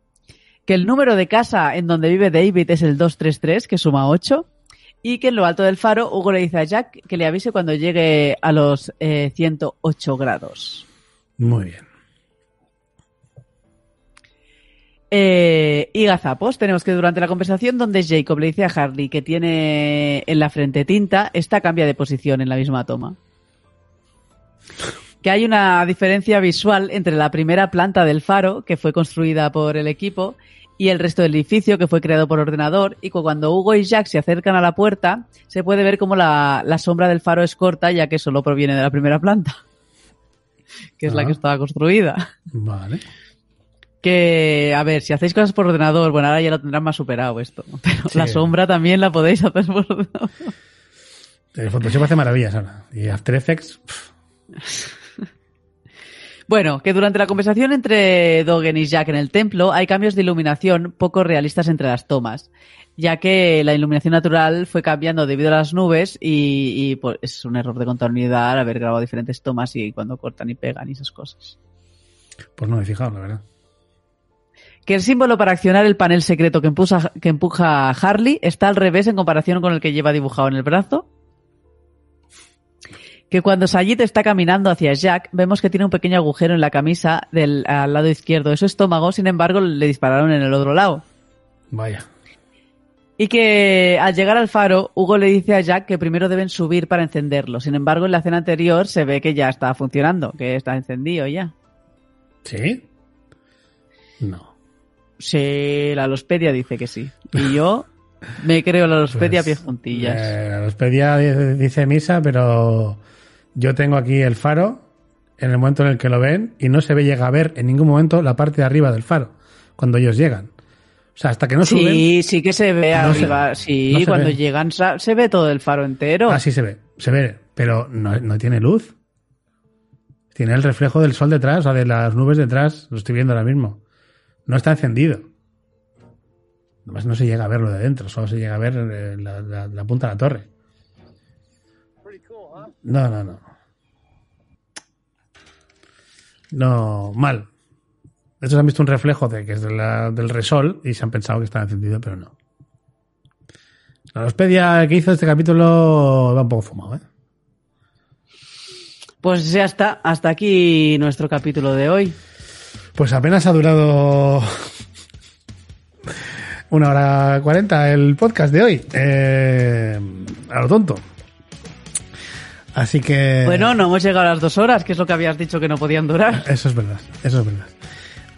Que el número de casa en donde vive David es el 233, que suma 8. Y que en lo alto del faro, Hugo le dice a Jack que le avise cuando llegue a los eh, 108 grados. Muy bien. Eh, y gazapos, tenemos que durante la conversación donde Jacob le dice a Harley que tiene en la frente tinta, esta cambia de posición en la misma toma. Que hay una diferencia visual entre la primera planta del faro, que fue construida por el equipo, y el resto del edificio, que fue creado por ordenador, y cu- cuando Hugo y Jack se acercan a la puerta, se puede ver como la, la sombra del faro es corta, ya que solo proviene de la primera planta, que es la Ah. que estaba construida. Vale. Que, a ver, si hacéis cosas por ordenador, bueno, ahora ya lo tendrán más superado esto. Pero Sí. la sombra también la podéis hacer por ordenador. El Photoshop hace maravillas ahora. Y After Effects, pff, Bueno, que durante la conversación entre Dogen y Jack en el templo hay cambios de iluminación poco realistas entre las tomas, ya que la iluminación natural fue cambiando debido a las nubes y, y, pues, es un error de continuidad haber grabado diferentes tomas y cuando cortan y pegan y esas cosas. pues no me he fijado, la verdad. Que el símbolo para accionar el panel secreto que empuja, que empuja a Harley está al revés en comparación con el que lleva dibujado en el brazo. Que cuando Sayid está caminando hacia Jack, vemos que tiene un pequeño agujero en la camisa del al lado izquierdo de su estómago, sin embargo le dispararon en el otro lado. Vaya. Y que al llegar al faro, Hugo le dice a Jack que primero deben subir para encenderlo. Sin embargo, en la escena anterior se ve que ya está funcionando, que está encendido ya. ¿Sí? No. Sí, la Lospedia dice que sí. Y yo me creo la Lospedia a Pues, pies juntillas. eh, los pedía, dice misa, pero yo tengo aquí el faro en el momento en el que lo ven y no se ve, llega a ver en ningún momento la parte de arriba del faro cuando ellos llegan. O sea, hasta que no suben, Sí, sí que se ve No se- arriba. sí, no se cuando ve. llegan se ve todo el faro entero. así se ve, se ve, pero no, no tiene luz. Tiene el reflejo del sol detrás, o sea, de las nubes detrás, lo estoy viendo ahora mismo. No está encendido. Además no se llega a verlo de dentro, solo se llega a ver eh, la, la- la punta de la torre. No, no, no. No, mal. Estos han visto un reflejo de que es de la- del resol y se han pensado que está encendido, pero no. La hospedia que hizo este capítulo va un poco fumado, ¿eh? Pues ya está, hasta aquí nuestro capítulo de hoy. Pues apenas ha durado una hora cuarenta el podcast de hoy. Eh, a lo tonto. Así que... Bueno, no hemos llegado a las dos horas, que es lo que habías dicho que no podían durar. Eso es verdad, eso es verdad.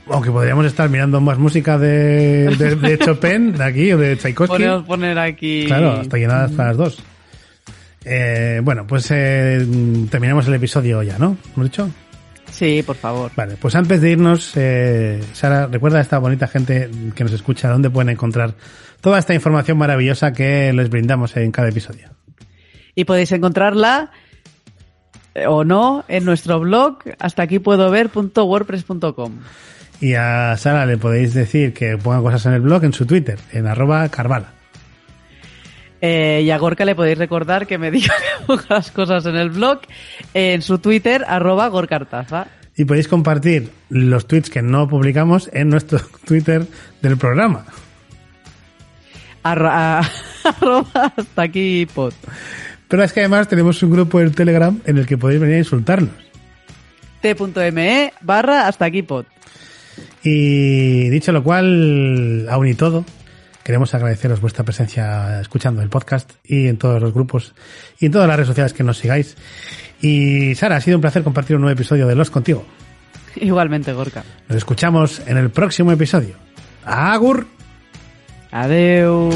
Aunque podríamos estar mirando más música de, de, de Chopin, de aquí, o de Tchaikovsky. Podemos poner aquí. Claro, hasta llenadas para las dos. Eh, bueno, pues eh, terminamos el episodio ya, ¿no? ¿Hemos dicho? Sí, por favor. Vale, pues antes de irnos, eh, Sara, recuerda a esta bonita gente que nos escucha dónde pueden encontrar toda esta información maravillosa que les brindamos en cada episodio. Y podéis encontrarla eh, o no en nuestro blog hasta aquí puedo ver.wordpress.com. Y a Sara le podéis decir que ponga cosas en el blog en su Twitter, en arroba carvala. Eh, y a Gorka le podéis recordar que me diga las cosas en el blog en su Twitter, arroba gorkartaza. Y podéis compartir los tweets que no publicamos en nuestro Twitter del programa. A- arroba hasta aquí pod. Pero es que además tenemos un grupo en Telegram en el que podéis venir a insultarnos. t.me barra hasta aquí pod. Y dicho lo cual, aún y todo, queremos agradeceros vuestra presencia escuchando el podcast y en todos los grupos y en todas las redes sociales que nos sigáis. Y Sara, ha sido un placer compartir un nuevo episodio de Los contigo. Igualmente, Gorka. Nos escuchamos en el próximo episodio. Agur. Adeu.